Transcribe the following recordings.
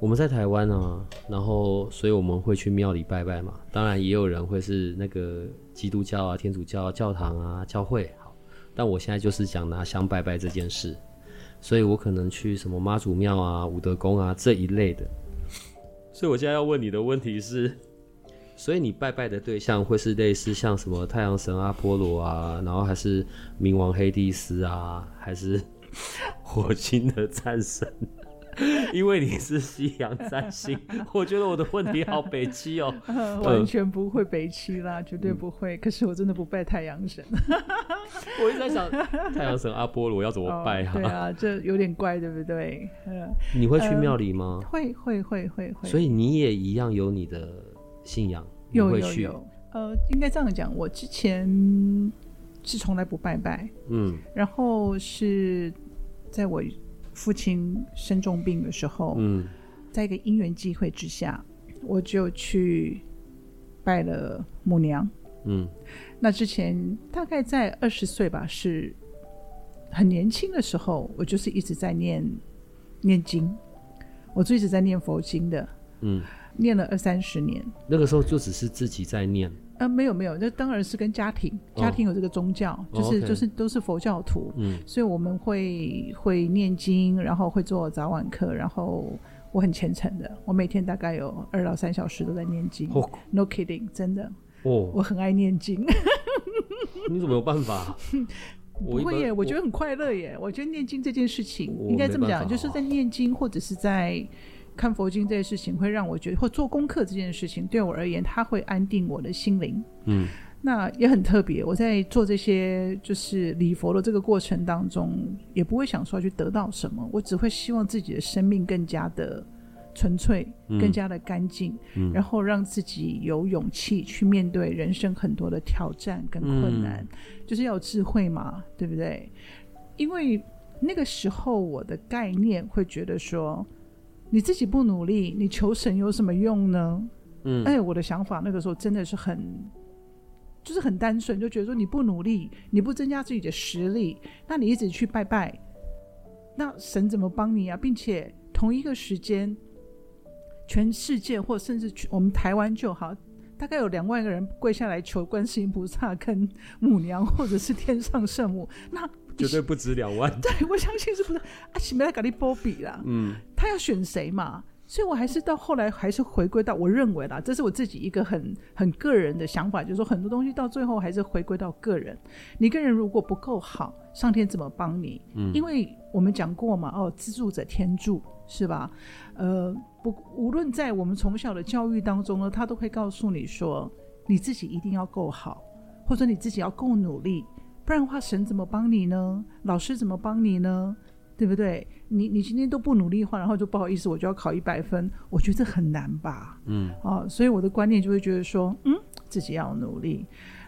我们在台湾啊，然后所以我们会去庙里拜拜嘛。当然也有人会是那个基督教啊、天主教、教堂啊、教会。好，但我现在就是讲拿香拜拜这件事，所以我可能去什么妈祖庙啊、武德宫啊这一类的。所以我现在要问你的问题是：所以你拜拜的对象会是类似像什么太阳神阿波罗啊，然后还是冥王黑帝斯啊，还是火星的战神？因为你是西洋三星，我觉得我的问题好北七哦、呃，完全不会北七啦，绝对不会。嗯、可是我真的不拜太阳神，我一直在想太阳神阿波罗要怎么拜啊、哦？对啊，这有点怪，对不对？你会去庙里吗？呃、会会会会会。所以你也一样有你的信仰，有有有。呃，应该这样讲，我之前是从来不拜拜，嗯，然后是在我。父亲生重病的时候，嗯，在一个因缘机会之下，我就去拜了母娘，嗯，那之前大概在二十岁吧，是很年轻的时候，我就是一直在念念经，我就一直在念佛经的，嗯，念了二三十年，那个时候就只是自己在念。呃，没有没有，那当然是跟家庭，家庭有这个宗教，哦、就是、哦 okay、就是都是佛教徒，嗯，所以我们会会念经，然后会做早晚课，然后我很虔诚的，我每天大概有二到三小时都在念经、哦、，no kidding，真的，哦，我很爱念经，你怎么有办法？不会耶，我觉得很快乐耶，我觉得念经这件事情应该这么讲，就是在念经或者是在。看佛经这件事情会让我觉得，或做功课这件事情对我而言，它会安定我的心灵。嗯，那也很特别。我在做这些就是礼佛的这个过程当中，也不会想说要去得到什么，我只会希望自己的生命更加的纯粹，嗯、更加的干净，嗯、然后让自己有勇气去面对人生很多的挑战跟困难，嗯、就是要有智慧嘛，对不对？因为那个时候我的概念会觉得说。你自己不努力，你求神有什么用呢？嗯，哎，我的想法那个时候真的是很，就是很单纯，就觉得说你不努力，你不增加自己的实力，那你一直去拜拜，那神怎么帮你啊？并且同一个时间，全世界或甚至我们台湾就好，大概有两万个人跪下来求观世音菩萨跟母娘，或者是天上圣母，那。绝对不止两万。对，我相信是不是？阿奇梅拉卡利波比啦，嗯，他要选谁嘛？所以我还是到后来还是回归到我认为啦，这是我自己一个很很个人的想法，就是说很多东西到最后还是回归到个人。你个人如果不够好，上天怎么帮你？嗯，因为我们讲过嘛，哦，资助者天助，是吧？呃，不，无论在我们从小的教育当中呢，他都会告诉你说，你自己一定要够好，或者你自己要够努力。不然的话，神怎么帮你呢？老师怎么帮你呢？对不对？你你今天都不努力的话，然后就不好意思，我就要考一百分，我觉得这很难吧？嗯，啊，所以我的观念就会觉得说，嗯，自己要努力。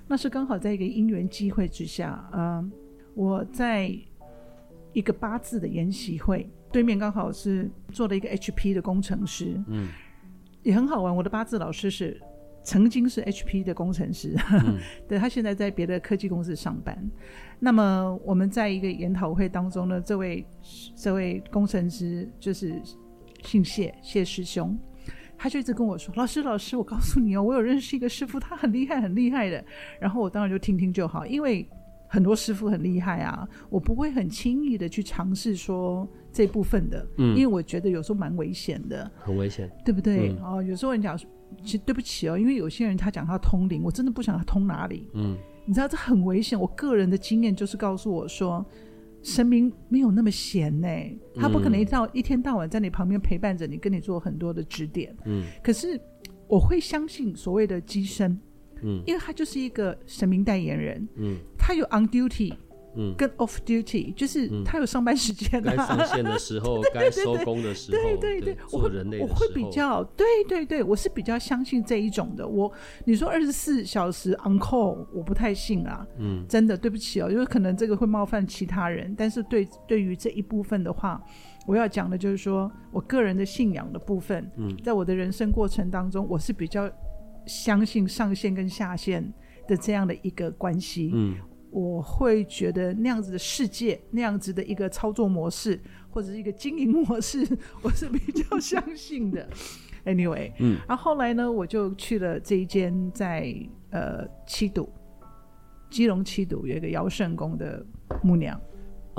那是刚好在一个因缘机会之下，嗯，我在一个八字的研习会对面，刚好是做了一个 HP 的工程师，嗯，也很好玩。我的八字老师是。曾经是 HP 的工程师，嗯、对，他现在在别的科技公司上班。那么我们在一个研讨会当中呢，这位这位工程师就是姓谢，谢师兄，他就一直跟我说：“老师，老师，我告诉你哦，我有认识一个师傅，他很厉害，很厉害的。”然后我当然就听听就好，因为很多师傅很厉害啊，我不会很轻易的去尝试说这部分的，嗯，因为我觉得有时候蛮危险的，很危险，对不对？嗯、哦，有时候人讲。其实对不起哦，因为有些人他讲他通灵，我真的不想他通哪里。嗯，你知道这很危险。我个人的经验就是告诉我说，神明没有那么闲呢，他不可能一到一天到晚在你旁边陪伴着你，跟你做很多的指点。嗯，可是我会相信所谓的机身，嗯，因为他就是一个神明代言人，嗯，他有 on duty，嗯，跟 off duty，就是他有上班时间，该上线的时候，该收工的时候，对对对，做人类的时候，我会比较，对对对，我是比较相信这一种的。我你说二十四小时 on call，我不太信啊。嗯，真的对不起哦，因为可能这个会冒犯其他人，但是对对于这一部分的话，我要讲的就是说我个人的信仰的部分。嗯，在我的人生过程当中，我是比较相信上线跟下线的这样的一个关系。嗯。我会觉得那样子的世界，那样子的一个操作模式，或者是一个经营模式，我是比较相信的。Anyway，嗯，然后后来呢，我就去了这一间在呃七堵，基隆七堵有一个姚圣宫的木娘。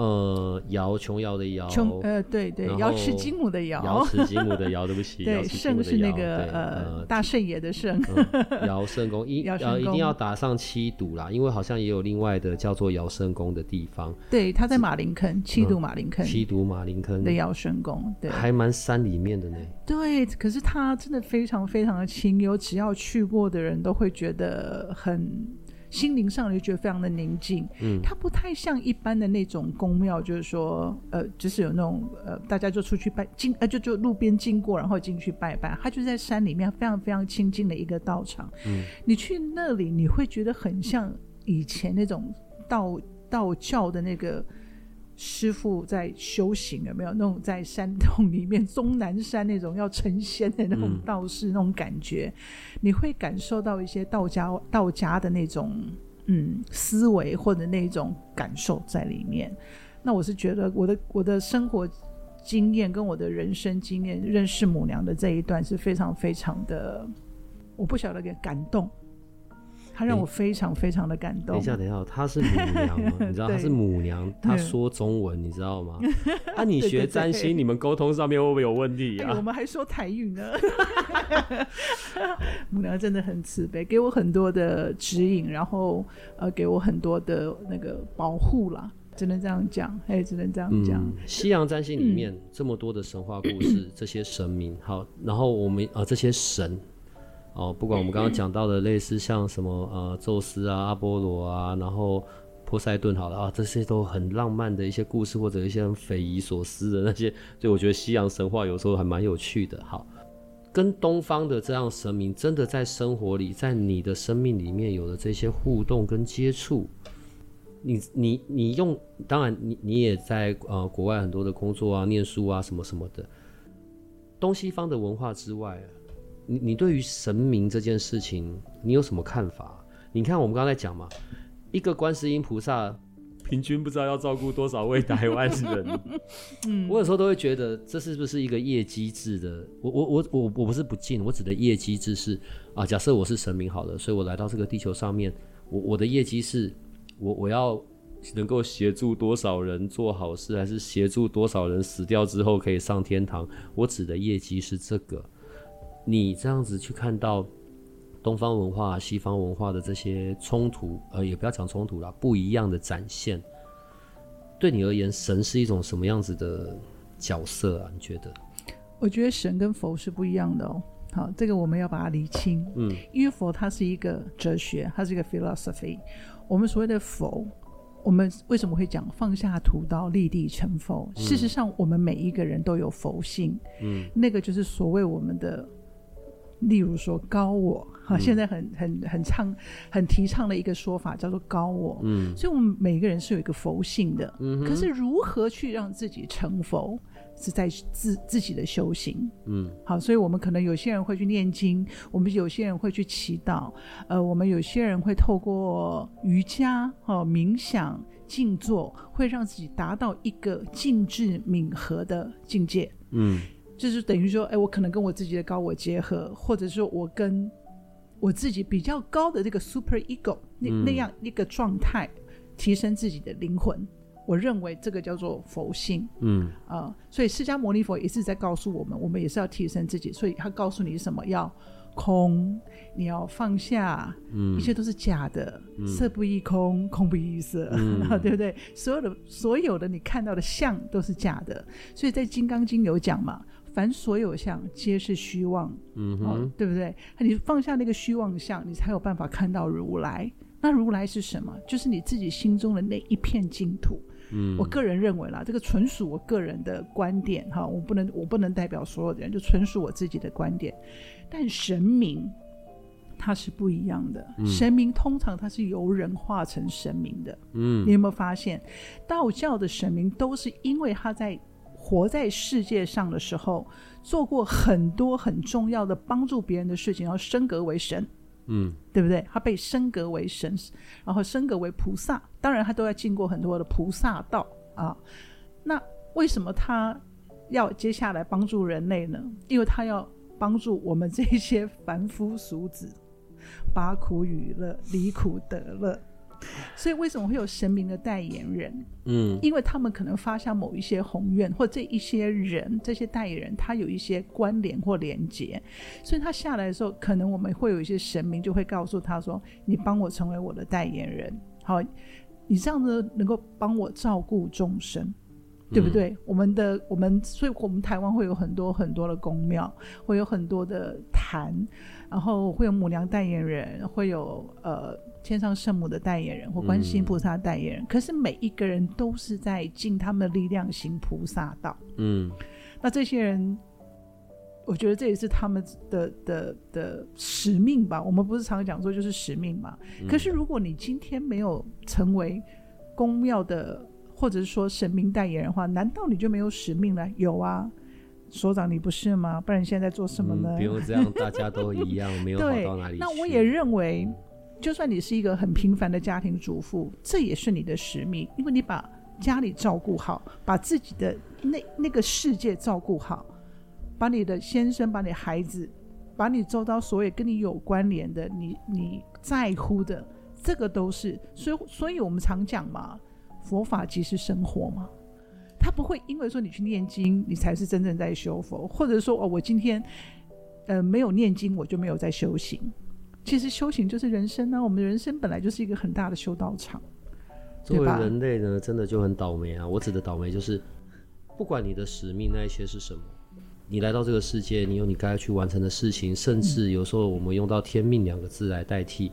呃，瑶琼瑶的瑶，琼呃，对对，瑶池金母的瑶，瑶池金母的瑶，对不起，对，圣是那个呃大圣爷的圣，瑶圣宫一呃一定要打上七堵啦，因为好像也有另外的叫做瑶圣宫的地方，对，他在马林坑，七堵马林坑，七堵马林坑。的瑶圣宫，对，还蛮山里面的呢，对，可是他真的非常非常的清幽，只要去过的人都会觉得很。心灵上就觉得非常的宁静，嗯，它不太像一般的那种宫庙，就是说，呃，就是有那种呃，大家就出去拜经，呃，就就路边经过，然后进去拜拜，它就在山里面，非常非常清静的一个道场，嗯，你去那里，你会觉得很像以前那种道道教的那个。师傅在修行，有没有那种在山洞里面，终南山那种要成仙的那种道士那种感觉？你会感受到一些道家道家的那种嗯思维或者那种感受在里面。那我是觉得我的我的生活经验跟我的人生经验，认识母娘的这一段是非常非常的，我不晓得给感动。他让我非常非常的感动。等一下，等一下，他是母娘吗？你知道他是母娘，他说中文，你知道吗？啊，你学占星，你们沟通上面会不会有问题啊？我们还说台语呢。母娘真的很慈悲，给我很多的指引，然后呃，给我很多的那个保护啦，只能这样讲，哎，只能这样讲。西洋占星里面这么多的神话故事，这些神明，好，然后我们啊，这些神。哦，不管我们刚刚讲到的类似像什么呃，宙斯啊、阿波罗啊，然后波塞顿，好了啊，这些都很浪漫的一些故事，或者一些很匪夷所思的那些，所以我觉得西洋神话有时候还蛮有趣的。好，跟东方的这样神明，真的在生活里，在你的生命里面有了这些互动跟接触，你你你用，当然你你也在呃国外很多的工作啊、念书啊什么什么的，东西方的文化之外。你你对于神明这件事情，你有什么看法？你看我们刚才讲嘛，一个观世音菩萨 平均不知道要照顾多少位台湾人。嗯，我有时候都会觉得这是不是一个业机制的？我我我我我不是不敬，我指的业机制是啊，假设我是神明好了，所以我来到这个地球上面，我我的业绩是我我要能够协助多少人做好事，还是协助多少人死掉之后可以上天堂？我指的业绩是这个。你这样子去看到东方文化、西方文化的这些冲突，呃，也不要讲冲突啦，不一样的展现，对你而言，神是一种什么样子的角色啊？你觉得？我觉得神跟佛是不一样的哦。好，这个我们要把它理清。嗯，因为佛它是一个哲学，它是一个 philosophy。我们所谓的佛，我们为什么会讲放下屠刀立地成佛？嗯，事实上，我们每一个人都有佛性。嗯，那个就是所谓我们的。例如说高我，哈，现在很很很倡、很提倡的一个说法叫做高我。嗯，所以我们每个人是有一个佛性的。嗯，可是如何去让自己成佛，是在自自己的修行。嗯，好，所以我们可能有些人会去念经，我们有些人会去祈祷，呃，我们有些人会透过瑜伽、哦冥想、静坐，会让自己达到一个静智冥和的境界。嗯。就是等于说，哎，我可能跟我自己的高我结合，或者说我跟我自己比较高的这个 super ego 那、嗯、那样一个状态，提升自己的灵魂。我认为这个叫做佛性。嗯啊、呃，所以释迦牟尼佛也是在告诉我们，我们也是要提升自己。所以他告诉你什么？要空，你要放下，嗯、一切都是假的，嗯、色不异空，空不异色，嗯、对不对？所有的所有的你看到的相都是假的。所以在《金刚经》有讲嘛。凡所有相，皆是虚妄。嗯哼、哦，对不对？你放下那个虚妄相，你才有办法看到如来。那如来是什么？就是你自己心中的那一片净土。嗯，我个人认为啦，这个纯属我个人的观点哈，我不能我不能代表所有的人，就纯属我自己的观点。但神明它是不一样的，嗯、神明通常它是由人化成神明的。嗯，你有没有发现，道教的神明都是因为他在活在世界上的时候做过很多很重要的帮助别人的事情，然后升格为神。嗯，对不对？他被升格为神，然后升格为菩萨，当然他都要经过很多的菩萨道啊。那为什么他要接下来帮助人类呢？因为他要帮助我们这些凡夫俗子，把苦与乐，离苦得乐。所以为什么会有神明的代言人？嗯，因为他们可能发下某一些宏愿，或这一些人，这些代言人，他有一些关联或连接，所以他下来的时候，可能我们会有一些神明就会告诉他说：“你帮我成为我的代言人，好，你这样子能够帮我照顾众生，对不对？”嗯、我们的我们，所以我们台湾会有很多很多的宫庙，会有很多的坛，然后会有母娘代言人，会有呃。天上圣母的代言人或观世音菩萨代言人，嗯、可是每一个人都是在尽他们的力量行菩萨道。嗯，那这些人，我觉得这也是他们的的的，使命吧。我们不是常常讲说就是使命嘛？嗯、可是如果你今天没有成为公庙的或者是说神明代言人的话，难道你就没有使命了？有啊，所长你不是吗？不然你现在在做什么呢？嗯、不用这样，大家都一样，没有好 到哪里去。那我也认为。就算你是一个很平凡的家庭主妇，这也是你的使命，因为你把家里照顾好，把自己的那那个世界照顾好，把你的先生、把你孩子、把你周遭所有跟你有关联的、你你在乎的，这个都是。所以，所以我们常讲嘛，佛法即是生活嘛，他不会因为说你去念经，你才是真正在修佛，或者说哦，我今天呃没有念经，我就没有在修行。其实修行就是人生呢、啊，我们的人生本来就是一个很大的修道场。作为人类呢，真的就很倒霉啊！我指的倒霉就是，不管你的使命那一些是什么，你来到这个世界，你有你该去完成的事情，甚至有时候我们用到“天命”两个字来代替。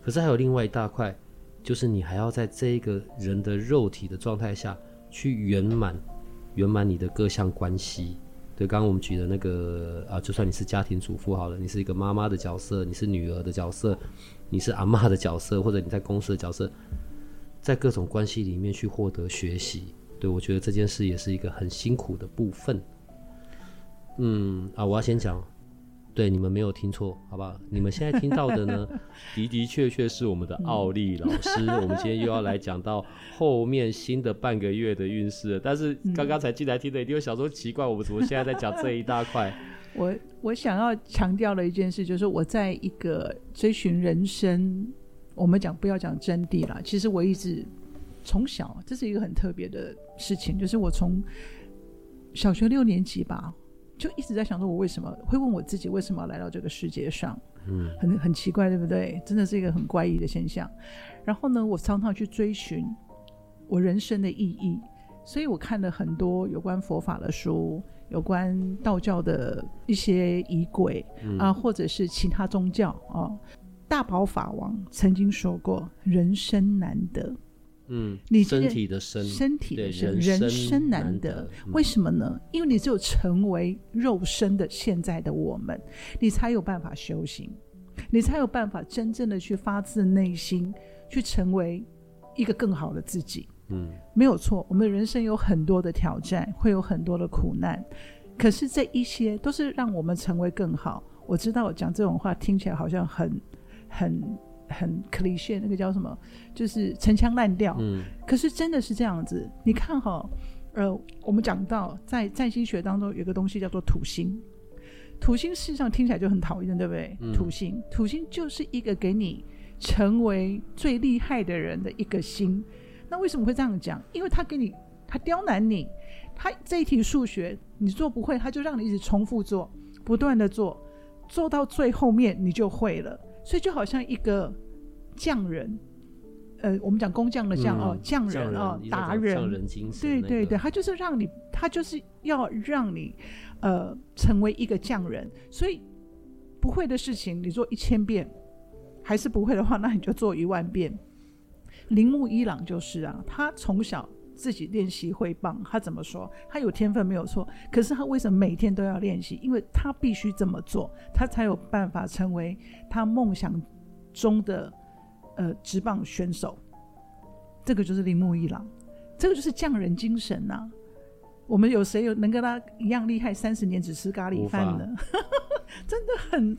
可是还有另外一大块，就是你还要在这一个人的肉体的状态下去圆满，圆满你的各项关系。对，刚刚我们举的那个啊，就算你是家庭主妇好了，你是一个妈妈的角色，你是女儿的角色，你是阿妈的角色，或者你在公司的角色，在各种关系里面去获得学习。对，我觉得这件事也是一个很辛苦的部分。嗯啊，我要先讲。对，你们没有听错，好不好？你们现在听到的呢，的的确确是我们的奥利老师。我们今天又要来讲到后面新的半个月的运势，但是刚刚才进来听的，一定会想说奇怪，我们怎么现在在讲这一大块？我我想要强调的一件事，就是我在一个追寻人生，我们讲不要讲真谛啦。其实我一直从小，这是一个很特别的事情，就是我从小学六年级吧。就一直在想说，我为什么会问我自己为什么要来到这个世界上？嗯，很很奇怪，对不对？真的是一个很怪异的现象。然后呢，我常常去追寻我人生的意义，所以我看了很多有关佛法的书，有关道教的一些仪轨、嗯、啊，或者是其他宗教啊。大宝法王曾经说过：“人生难得。”嗯，你身体的身，身体的身，人生难得，为什么呢？因为你只有成为肉身的现在的我们，你才有办法修行，你才有办法真正的去发自内心去成为一个更好的自己。嗯，没有错，我们人生有很多的挑战，会有很多的苦难，可是这一些都是让我们成为更好。我知道我讲这种话听起来好像很很。很 cliché 那个叫什么？就是陈腔滥调。嗯，可是真的是这样子。你看哈，呃，我们讲到在占星学当中有个东西叫做土星，土星事实上听起来就很讨厌，对不对？嗯，土星，土星就是一个给你成为最厉害的人的一个星。那为什么会这样讲？因为他给你，他刁难你，他这一题数学你做不会，他就让你一直重复做，不断的做，做到最后面你就会了。所以就好像一个匠人，呃，我们讲工匠的匠哦，匠人哦，达人，对对对，他就是让你，他就是要让你，呃，成为一个匠人。所以不会的事情你做一千遍还是不会的话，那你就做一万遍。铃木一朗就是啊，他从小自己练习挥棒，他怎么说？他有天分没有错，可是他为什么每天都要练习？因为他必须这么做，他才有办法成为他梦想中的呃直棒选手。这个就是铃木一郎，这个就是匠人精神呐、啊。我们有谁有能跟他一样厉害，三十年只吃咖喱饭的？真的很。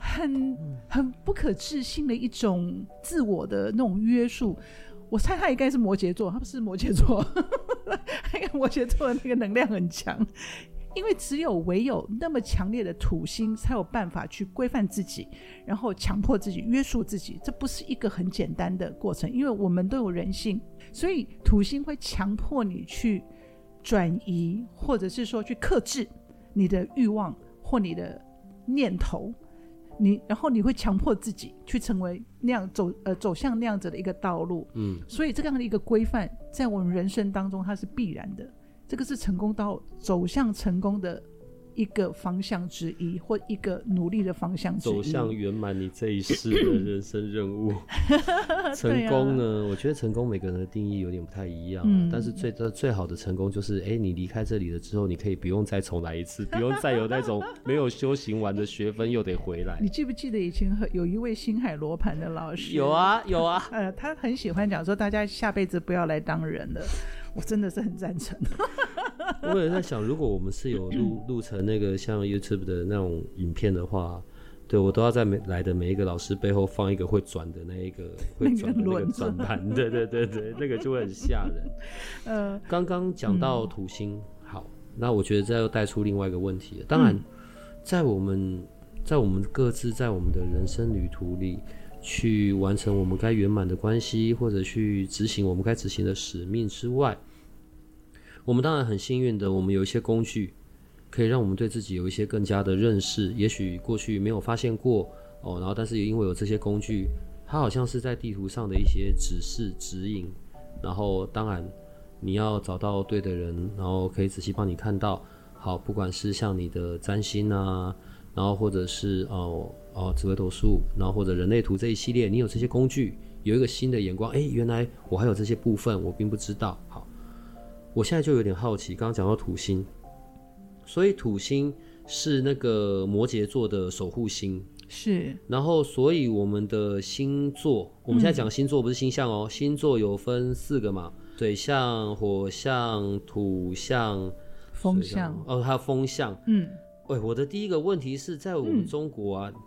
很很不可置信的一种自我的那种约束，我猜他应该是摩羯座，他不是摩羯座，那个摩羯座的那个能量很强，因为只有唯有那么强烈的土星，才有办法去规范自己，然后强迫自己约束自己，这不是一个很简单的过程，因为我们都有人性，所以土星会强迫你去转移，或者是说去克制你的欲望或你的念头。你然后你会强迫自己去成为那样走呃走向那样子的一个道路，嗯，所以这样的一个规范在我们人生当中它是必然的，这个是成功到走向成功的。一个方向之一，或一个努力的方向之一，走向圆满你这一世的人生任务。成功呢？啊、我觉得成功每个人的定义有点不太一样，嗯、但是最最好的成功就是，哎、欸，你离开这里了之后，你可以不用再重来一次，不用再有那种没有修行完的学分又得回来。你记不记得以前有一位星海罗盘的老师？有啊，有啊。呃，他很喜欢讲说，大家下辈子不要来当人了。我真的是很赞成。我也在想，如果我们是有录 录成那个像 YouTube 的那种影片的话，对我都要在每来的每一个老师背后放一个会转的那一个 会转的那个转盘，对对对对，那个就会很吓人。呃，刚刚讲到土星，嗯、好，那我觉得这又带出另外一个问题了。当然，在我们在我们各自在我们的人生旅途里，去完成我们该圆满的关系，或者去执行我们该执行的使命之外。我们当然很幸运的，我们有一些工具，可以让我们对自己有一些更加的认识。也许过去没有发现过哦，然后但是也因为有这些工具，它好像是在地图上的一些指示指引。然后当然你要找到对的人，然后可以仔细帮你看到。好，不管是像你的占星啊，然后或者是哦哦紫微斗数，然后或者人类图这一系列，你有这些工具，有一个新的眼光，哎，原来我还有这些部分，我并不知道。好。我现在就有点好奇，刚刚讲到土星，所以土星是那个摩羯座的守护星，是。然后，所以我们的星座，我们现在讲星座不是星象哦，嗯、星座有分四个嘛，水象、火象、土象、风象，哦，还有风象。嗯，喂，我的第一个问题是在我们中国啊。嗯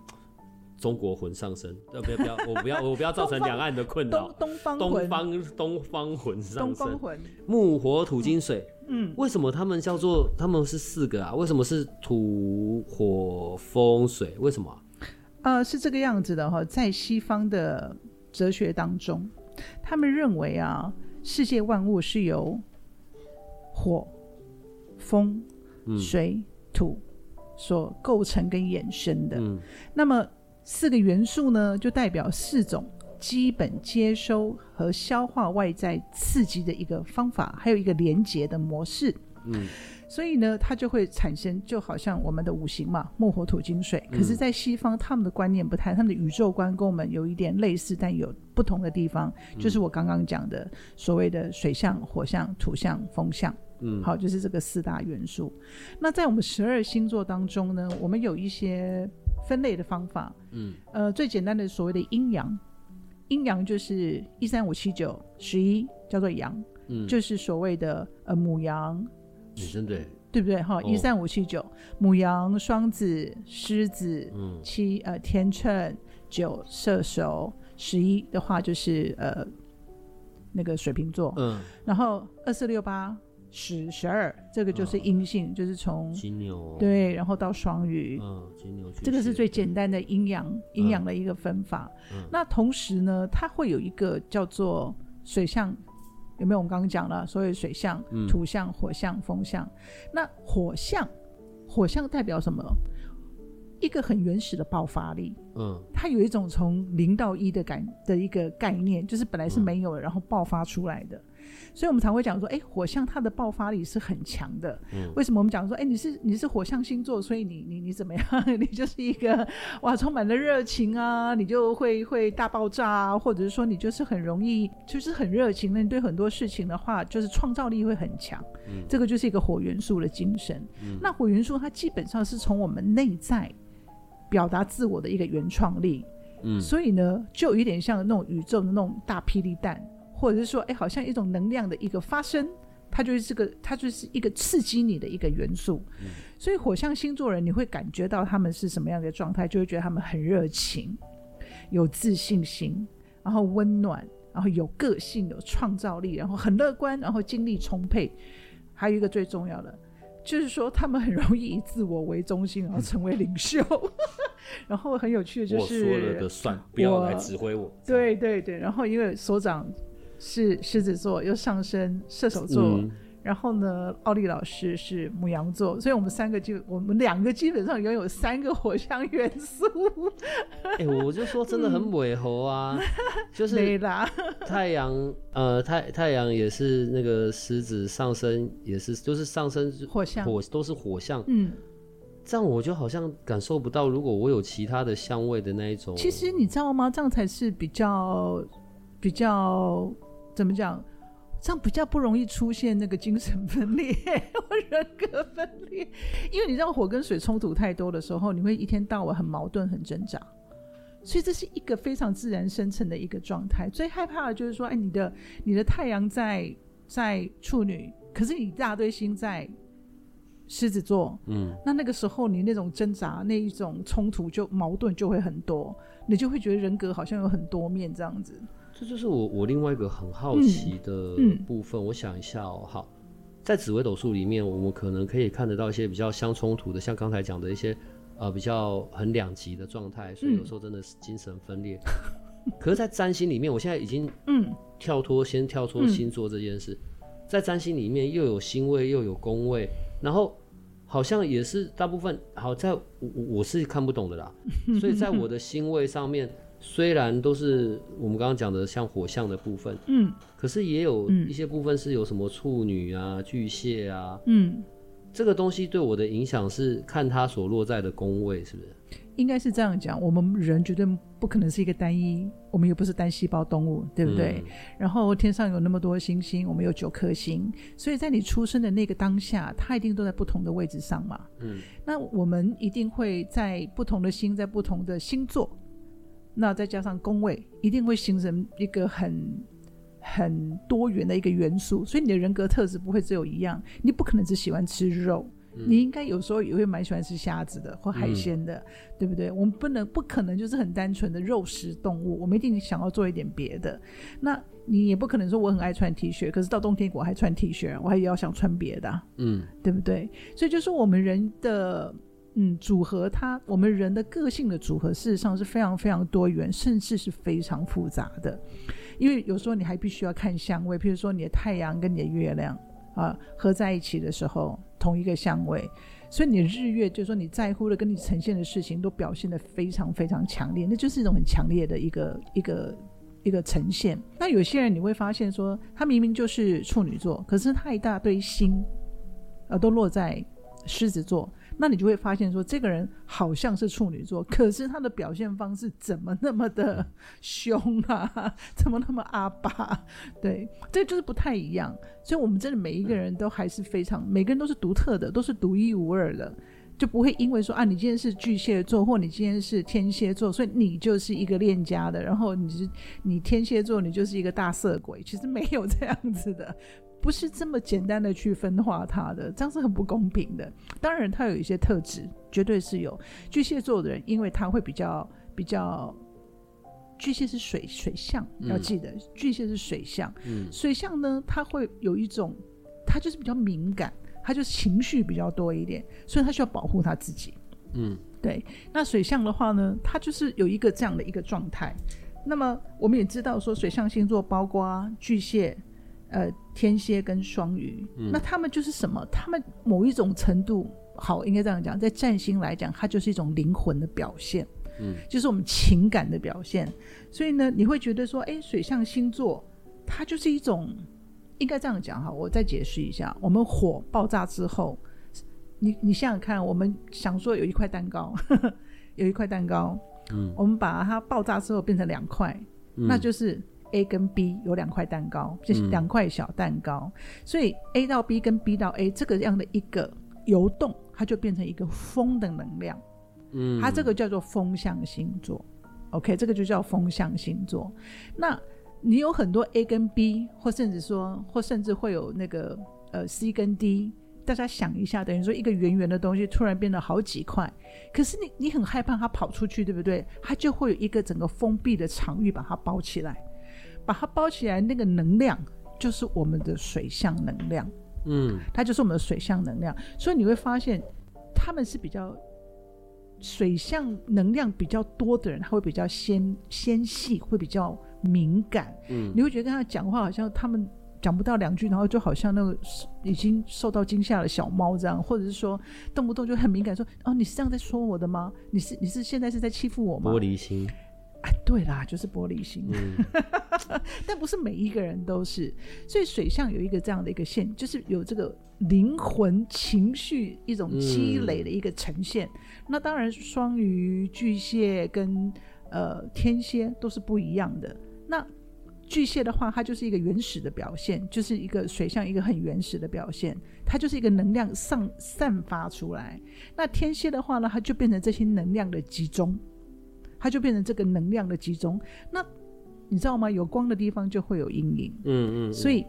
中国魂上身，呃，不要不要，我不要我不要造成两岸的困扰。东方东方东方魂上身，东方魂，木火土金水，嗯，为什么他们叫做他们是四个啊？为什么是土火风水？为什么？呃，是这个样子的哈，在西方的哲学当中，他们认为啊，世界万物是由火、风、水、土所构成跟衍生的，嗯，那么。四个元素呢，就代表四种基本接收和消化外在刺激的一个方法，还有一个连接的模式。嗯，所以呢，它就会产生，就好像我们的五行嘛，木火土金水。可是，在西方，他们的观念不太，他们的宇宙观跟我们有一点类似，但有不同的地方，就是我刚刚讲的所谓的水象、火象、土象、风象。嗯，好，就是这个四大元素。那在我们十二星座当中呢，我们有一些。分类的方法，嗯，呃，最简单的所谓的阴阳，阴阳就是一三五七九十一叫做阳，嗯，就是所谓的呃母羊，女生对，对不对？哈，一三五七九母羊、双子、狮子，嗯，七呃天秤、九射手，十一的话就是呃那个水瓶座，嗯，然后二四六八。十十二，这个就是阴性，啊、就是从金牛对，然后到双鱼，嗯，金牛，这个是最简单的阴阳阴阳的一个分法。嗯、那同时呢，它会有一个叫做水象，有没有？我们刚刚讲了，所谓水象、嗯、土象、火象、风象。那火象，火象代表什么？一个很原始的爆发力，嗯，它有一种从零到一的感的一个概念，就是本来是没有的，然后爆发出来的。所以我们常会讲说，哎，火象它的爆发力是很强的。嗯，为什么我们讲说，哎，你是你是火象星座，所以你你你怎么样？你就是一个哇，充满了热情啊，你就会会大爆炸啊，或者是说你就是很容易就是很热情，那你对很多事情的话，就是创造力会很强。嗯，这个就是一个火元素的精神。嗯，那火元素它基本上是从我们内在表达自我的一个原创力。嗯，所以呢，就有一点像那种宇宙的那种大霹雳弹，或者是说，哎，好像一种能量的一个发生，它就是这个，它就是一个刺激你的一个元素。嗯，所以火象星座人，你会感觉到他们是什么样的状态，就会觉得他们很热情，有自信心，然后温暖，然后有个性，有创造力，然后很乐观，然后精力充沛。还有一个最重要的。就是说，他们很容易以自我为中心，然后成为领袖。然后很有趣的就是，我说了的算，不要来指挥我。对对对，然后因为所长是狮子座，又上升射手座。嗯。然后呢，奥利老师是母羊座，所以我们三个就我们两个基本上拥有三个火象元素。哎、欸，我就说真的很违和啊，嗯、就是太阳呃太太阳也是那个狮子上升也是就是上升火象。火都是火象，嗯，这样我就好像感受不到，如果我有其他的香味的那一种，其实你知道吗？这样才是比较比较怎么讲？这样比较不容易出现那个精神分裂 或人格分裂，因为你知道火跟水冲突太多的时候，你会一天到晚很矛盾、很挣扎，所以这是一个非常自然生成的一个状态。最害怕的就是说，哎，你的你的太阳在在处女，可是你一大堆星在狮子座，嗯，那那个时候你那种挣扎、那一种冲突就矛盾就会很多，你就会觉得人格好像有很多面这样子。这就是我我另外一个很好奇的部分。嗯嗯、我想一下哦，好，在紫微斗数里面，我们可能可以看得到一些比较相冲突的，像刚才讲的一些呃比较很两极的状态，所以有时候真的是精神分裂。嗯、可是，在占星里面，我现在已经嗯跳脱，先跳脱星座这件事，嗯、在占星里面又有星位又有宫位，然后好像也是大部分好在我我是看不懂的啦，所以在我的 星位上面。虽然都是我们刚刚讲的像火象的部分，嗯，可是也有一些部分是有什么处女啊、巨蟹啊，嗯，这个东西对我的影响是看它所落在的宫位，是不是？应该是这样讲。我们人绝对不可能是一个单一，我们又不是单细胞动物，对不对？嗯，然后天上有那么多星星，我们有九颗星，所以在你出生的那个当下，它一定都在不同的位置上嘛。嗯，那我们一定会在不同的星，在不同的星座。那再加上宫位，一定会形成一个很很多元的一个元素，所以你的人格特质不会只有一样。你不可能只喜欢吃肉，嗯、你应该有时候也会蛮喜欢吃虾子的或海鲜的，嗯、对不对？我们不能不可能就是很单纯的肉食动物，我们一定想要做一点别的。那你也不可能说我很爱穿 T 恤，可是到冬天我还穿 T 恤，我还也要想穿别的，嗯，对不对？所以就是我们人的。嗯，组合它，我们人的个性的组合，事实上是非常非常多元，甚至是非常复杂的。因为有时候你还必须要看相位，譬如说你的太阳跟你的月亮啊合在一起的时候，同一个相位，所以你的日月，就是说你在乎的跟你呈现的事情都表现得非常非常强烈，那就是一种很强烈的一个一个一个呈现。那有些人你会发现说，他明明就是处女座，可是他一大堆星，呃，都落在狮子座。那你就会发现说，这个人好像是处女座，可是他的表现方式怎么那么的凶啊？怎么那么阿巴？对，这就是不太一样。所以，我们真的每一个人都还是非常，每个人都是独特的，都是独一无二的，就不会因为说啊，你今天是巨蟹座，或你今天是天蝎座，所以你就是一个恋家的，然后你是你天蝎座，你就是一个大色鬼。其实没有这样子的。不是这么简单的去分化它的，这样是很不公平的。当然，它有一些特质，绝对是有。巨蟹座的人，因为他会比较比较，巨蟹是水水象，要记得，嗯、巨蟹是水象。嗯、水象呢，他会有一种，他就是比较敏感，他就是情绪比较多一点，所以他需要保护他自己。嗯，对。那水象的话呢，他就是有一个这样的一个状态。那么我们也知道说，水象星座包括巨蟹。呃，天蝎跟双鱼，嗯、那他们就是什么？他们某一种程度，好，应该这样讲，在占星来讲，它就是一种灵魂的表现，嗯，就是我们情感的表现。所以呢，你会觉得说，哎，水象星座，它就是一种应该这样讲哈，我再解释一下，我们火爆炸之后，你你想想看，我们想说有一块蛋糕，呵 呵有一块蛋糕，嗯，我们把它爆炸之后变成两块，嗯，那就是 A 跟 B 有两块蛋糕，就是两块小蛋糕，嗯，所以 A 到 B 跟 B 到 A 这个样的一个游动，它就变成一个风的能量，嗯，它这个叫做风象星座，OK，这个就叫风象星座，那。你有很多 A 跟 B，或甚至说，或甚至会有那个呃 C 跟 D。大家想一下，等于说一个圆圆的东西突然变得好几块，可是你你很害怕它跑出去，对不对？它就会有一个整个封闭的场域把它包起来，把它包起来，那个能量就是我们的水象能量，嗯，它就是我们的水象能量。所以你会发现，他们是比较水象能量比较多的人，他会比较纤纤细，会比较。敏感，嗯，你会觉得跟他讲话好像他们讲不到两句，然后就好像那个已经受到惊吓的小猫这样，或者是说动不动就很敏感说，说哦，你是这样在说我的吗？你是你是现在是在欺负我吗？玻璃心，哎，对啦，就是玻璃心，嗯、但不是每一个人都是，所以水象有一个这样的一个线，就是有这个灵魂情绪一种积累的一个呈现。嗯、那当然，双鱼、巨蟹跟呃天蝎都是不一样的。那巨蟹的话，它就是一个原始的表现，就是一个水象，一个很原始的表现，它就是一个能量上散发出来。那天蝎的话呢，它就变成这些能量的集中，它就变成这个能量的集中。那你知道吗？有光的地方就会有阴影。嗯，嗯嗯。所以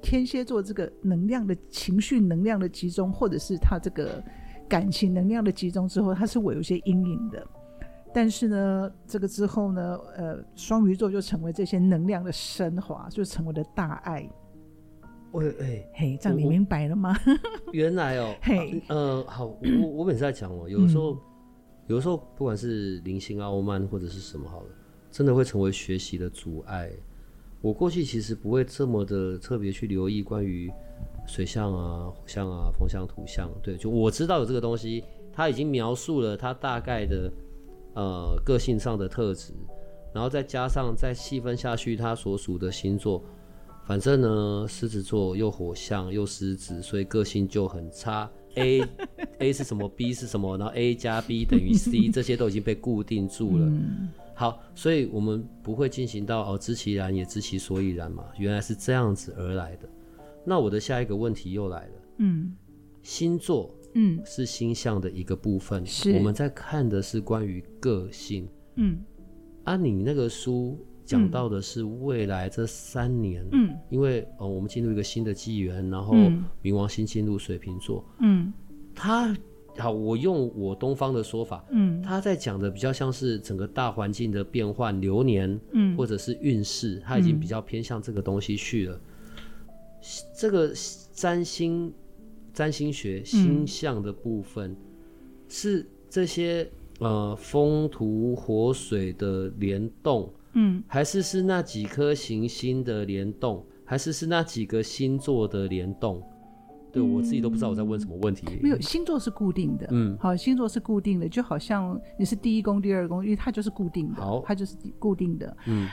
天蝎座这个能量的情绪能量的集中，或者是他这个感情能量的集中之后，他是会有一些阴影的。但是呢，这个之后呢，呃，双鱼座就成为这些能量的升华，就成为了大爱。我哎嘿，这样你明白了吗？原来哦，嘿，呃，好，我我每次在讲哦，有的时候，嗯、有时候不管是灵性傲慢或者是什么好了，真的会成为学习的阻碍。我过去其实不会这么的特别去留意关于水象啊、火象啊、风象、土象，对，就我知道有这个东西，它已经描述了它大概的。呃，个性上的特质，然后再加上再细分下去，他所属的星座，反正呢，狮子座又火象又狮子，所以个性就很差。A A 是什么？B 是什么？然后 A 加 B 等于 C，这些都已经被固定住了。好，所以我们不会进行到哦，知其然也知其所以然嘛，原来是这样子而来的。那我的下一个问题又来了，嗯，星座。嗯，是星象的一个部分。是，我们在看的是关于个性。嗯，啊，你那个书讲到的是未来这三年。嗯，因为呃，我们进入一个新的纪元，然后冥王星进入水瓶座。嗯，他好，我用我东方的说法。嗯，他在讲的比较像是整个大环境的变换、流年，嗯，或者是运势，他已经比较偏向这个东西去了。这个占星。占星学星象的部分，嗯、是这些呃风土火水的联动，嗯，还是是那几颗行星的联动，还是是那几个星座的联动？对、嗯、我自己都不知道我在问什么问题。没有，星座是固定的，嗯，好，星座是固定的，就好像你是第一宫、第二宫，因为它就是固定的，好，它就是固定的，嗯。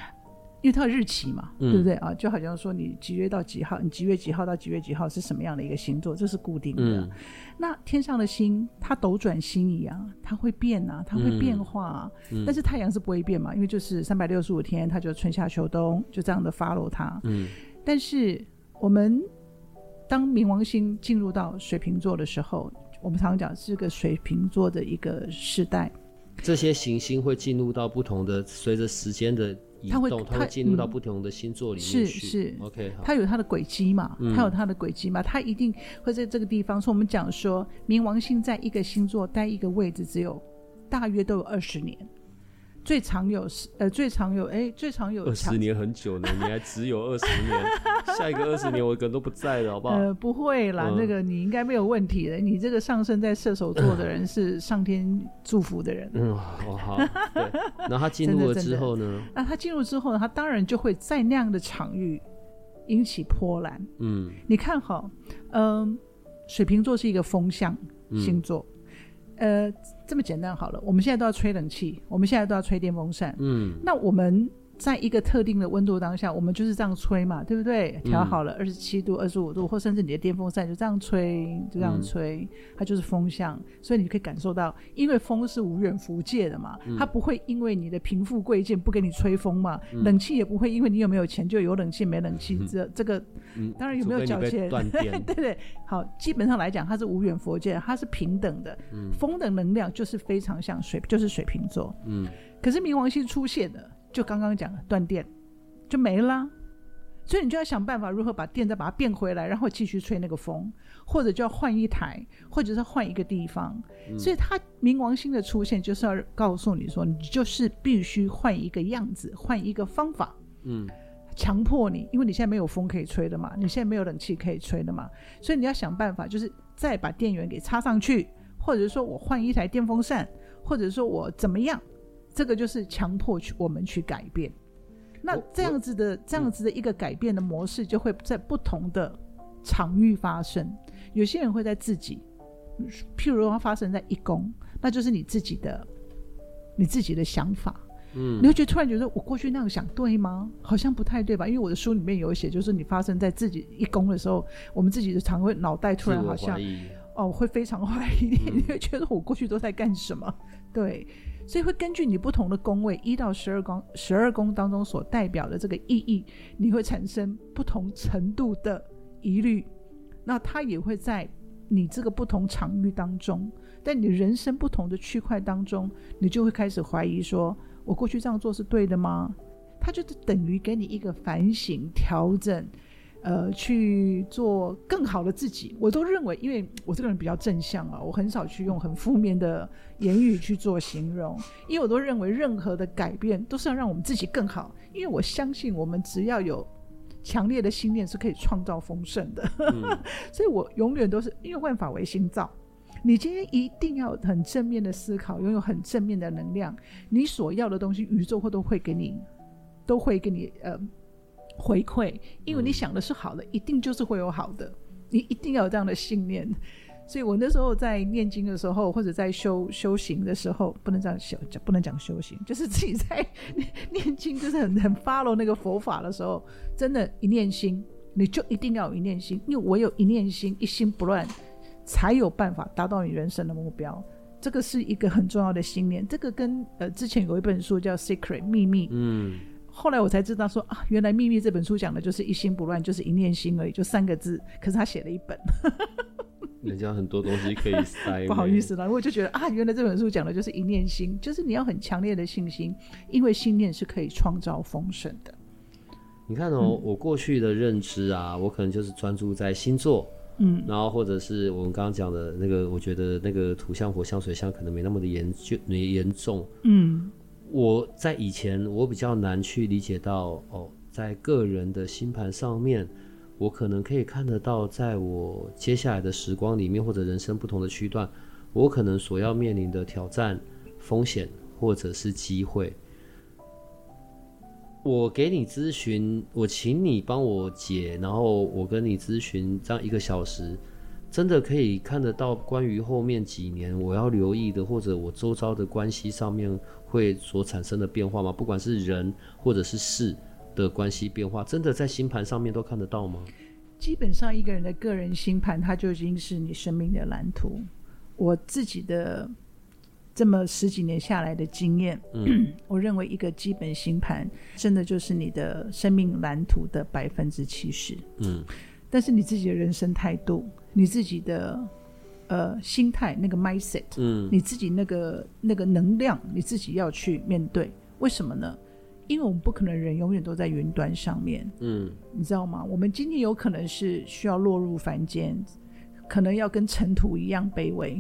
因为它有日期嘛，嗯、对不对啊？就好像说你几月到几号，你几月几号到几月几号是什么样的一个星座，这是固定的。嗯、那天上的星，它斗转星移啊，它会变啊，它会变化啊。嗯、但是太阳是不会变嘛，因为就是三百六十五天，它就春夏秋冬就这样的 follow 它。嗯。但是我们当冥王星进入到水瓶座的时候，我们常常讲是个水瓶座的一个时代。这些行星会进入到不同的，随着时间的。它会，它会进入到不同的星座里面去。是是，OK，好。它有它的轨迹嘛？嗯、它有它的轨迹嘛？它一定会在这个地方。所以我们讲说，冥王星在一个星座待一个位置，只有大约都有二十年。最长有十呃，最长有哎，最长有二十年很久呢，你还只有二十年，下一个二十年我可能都不在了，好不好？呃，不会啦，嗯、那个你应该没有问题的。你这个上升在射手座的人是 上天祝福的人。嗯，好好。对，然后他进入了之后呢？那他进入之后呢？他当然就会在那样的场域引起波澜。嗯，你看哈，嗯、呃，水瓶座是一个风象星座。嗯呃，这么简单好了，我们现在都要吹冷气，我们现在都要吹电风扇。嗯，那我们在一个特定的温度当下，我们就是这样吹嘛，对不对？调好了二十七度、二十五度，或甚至你的电风扇就这样吹，就这样吹，嗯、它就是风向，所以你可以感受到，因为风是无远弗届的嘛，嗯、它不会因为你的贫富贵贱不给你吹风嘛，嗯、冷气也不会因为你有没有钱就有冷气没冷气，这、嗯、这个，嗯、当然有没有缴钱，对对对，好，基本上来讲它是无远弗届，它是平等的，嗯、风的能量就是非常像水，就是水瓶座，嗯，可是冥王星出现了。就刚刚讲的断电，就没了，所以你就要想办法如何把电再把它变回来，然后继续吹那个风，或者就要换一台，或者是换一个地方。嗯、所以它冥王星的出现就是要告诉你说，你就是必须换一个样子，换一个方法，嗯，强迫你，因为你现在没有风可以吹的嘛，你现在没有冷气可以吹的嘛，所以你要想办法，就是再把电源给插上去，或者是说我换一台电风扇，或者说我怎么样。这个就是强迫去我们去改变，那这样子的这样子的一个改变的模式，就会在不同的场域发生。有些人会在自己，譬如说发生在一宫，那就是你自己的你自己的想法。嗯，你会觉得突然觉得我过去那样想对吗？好像不太对吧？因为我的书里面有写，就是你发生在自己一宫的时候，我们自己的常会脑袋突然好像哦，会非常怀疑，嗯、你会觉得我过去都在干什么？对。所以会根据你不同的宫位，一到十二宫，十二宫当中所代表的这个意义，你会产生不同程度的疑虑。那它也会在你这个不同场域当中，在你人生不同的区块当中，你就会开始怀疑说：我过去这样做是对的吗？它就是等于给你一个反省、调整。呃，去做更好的自己，我都认为，因为我这个人比较正向啊，我很少去用很负面的言语去做形容，因为我都认为任何的改变都是要让我们自己更好，因为我相信我们只要有强烈的信念是可以创造丰盛的，嗯、所以我永远都是因为万法唯心造，你今天一定要很正面的思考，拥有很正面的能量，你所要的东西，宇宙会都会给你，都会给你呃。回馈，因为你想的是好的，嗯、一定就是会有好的。你一定要有这样的信念。所以我那时候在念经的时候，或者在修修行的时候，不能这样修，不能讲修行，就是自己在念，念经，就是很很 follow 那个佛法的时候，真的，一念心，你就一定要有一念心，因为我有一念心，一心不乱，才有办法达到你人生的目标。这个是一个很重要的信念。这个跟呃之前有一本书叫《Secret 秘密》，嗯。后来我才知道说啊，原来《秘密》这本书讲的就是一心不乱，就是一念心而已，就三个字。可是他写了一本，人家很多东西可以塞。不好意思了，我就觉得啊，原来这本书讲的就是一念心，就是你要很强烈的信心，因为信念是可以创造丰盛的。你看哦，嗯、我过去的认知啊，我可能就是专注在星座，嗯，然后或者是我们刚刚讲的那个，我觉得那个土象、火象、水象可能没那么的严就没严重，嗯。我在以前，我比较难去理解到哦，在个人的星盘上面，我可能可以看得到，在我接下来的时光里面，或者人生不同的区段，我可能所要面临的挑战、风险或者是机会。我给你咨询，我请你帮我解，然后我跟你咨询这样一个小时。真的可以看得到关于后面几年我要留意的，或者我周遭的关系上面会所产生的变化吗？不管是人或者是事的关系变化，真的在星盘上面都看得到吗？基本上一个人的个人星盘，它就已经是你生命的蓝图。我自己的这么十几年下来的经验，嗯，我认为一个基本星盘真的就是你的生命蓝图的百分之七十，嗯。但是你自己的人生态度，你自己的呃心态，那个 mindset，嗯，你自己那个那个能量，你自己要去面对。为什么呢？因为我们不可能人永远都在云端上面，嗯，你知道吗？我们今天有可能是需要落入凡间，可能要跟尘土一样卑微。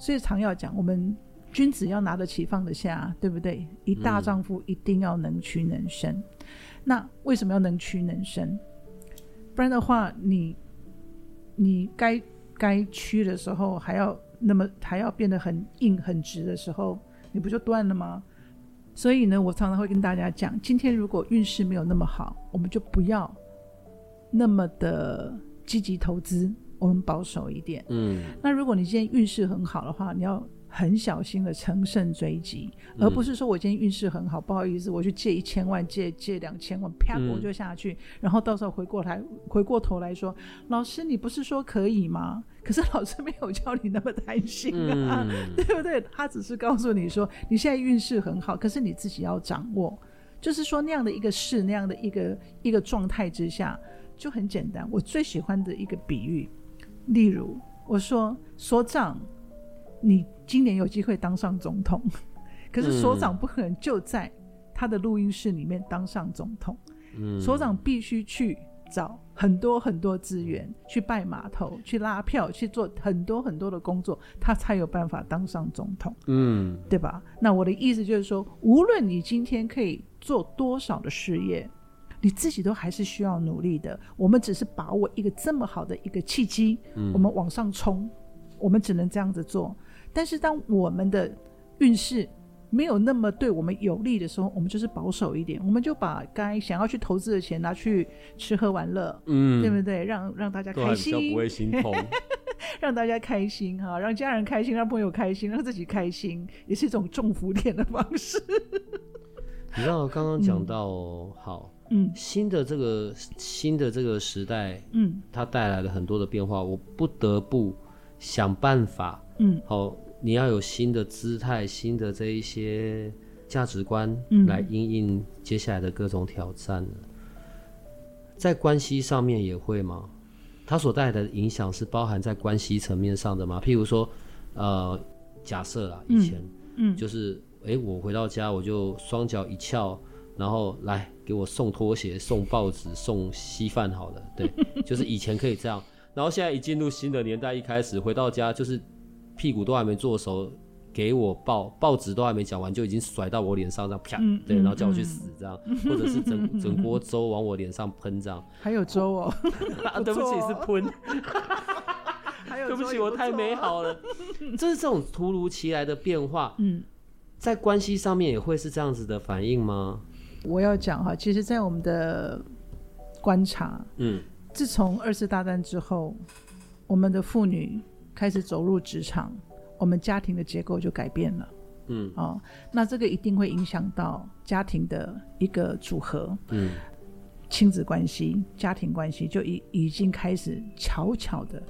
所以常要讲，我们君子要拿得起放得下，对不对？一大丈夫一定要能屈能伸。嗯，那为什么要能屈能伸？不然的话，你你该该屈的时候，还要那么还要变得很硬很直的时候，你不就断了吗？所以呢，我常常会跟大家讲，今天如果运势没有那么好，我们就不要那么的积极投资，我们保守一点。嗯。那如果你今天运势很好的话，你要很小心的乘胜追击，而不是说我今天运势很好，不好意思，我去借一千万，借借两千万，啪我就下去，然后到时候回过来回过头来说，老师你不是说可以吗？可是老师没有教你那么贪心啊，对不对？他只是告诉你说你现在运势很好，可是你自己要掌握，就是说那样的一个事，那样的一个一个状态之下，就很简单。我最喜欢的一个比喻，例如我说所长。你今年有机会当上总统，可是所长不可能就在他的录音室里面当上总统。嗯，所长必须去找很多很多资源，去拜码头，去拉票，去做很多很多的工作，他才有办法当上总统。嗯，对吧？那我的意思就是说，无论你今天可以做多少的事业，你自己都还是需要努力的。我们只是把握一个这么好的一个契机，我们往上冲，我们只能这样子做。但是当我们的运势没有那么对我们有利的时候，我们就是保守一点，我们就把该想要去投资的钱拿去吃喝玩乐，嗯，对不对？让让大家开心，不会心痛，让大家开心哈，让家人开心，让朋友开心，让自己开心，也是一种种福田的方式。你知道刚刚讲到、嗯、好，嗯，新的这个新的这个时代，嗯，它带来了很多的变化，我不得不想办法。嗯，好，你要有新的姿态，新的这一些价值观来应应接下来的各种挑战。嗯、在关系上面也会吗？它所带来的影响是包含在关系层面上的吗？譬如说，呃，假设啊，以前，嗯，嗯就是，哎、欸，我回到家我就双脚一翘，然后来给我送拖鞋、送报纸、送稀饭，好了，对，就是以前可以这样，然后现在一进入新的年代，一开始回到家就是。屁股都还没做熟，给我报报纸都还没讲完，就已经甩到我脸上，这样啪，嗯、对，然后叫我去死，这样，嗯、或者是整 整锅粥往我脸上喷，这样。还有粥哦，对不起，是喷。对不起，我太美好了。就是这种突如其来的变化，嗯，在关系上面也会是这样子的反应吗？我要讲哈，其实，在我们的观察，嗯，自从二次大战之后，我们的妇女。开始走入职场，我们家庭的结构就改变了。嗯，哦，那这个一定会影响到家庭的一个组合。嗯，亲子关系、家庭关系就已已经开始悄悄的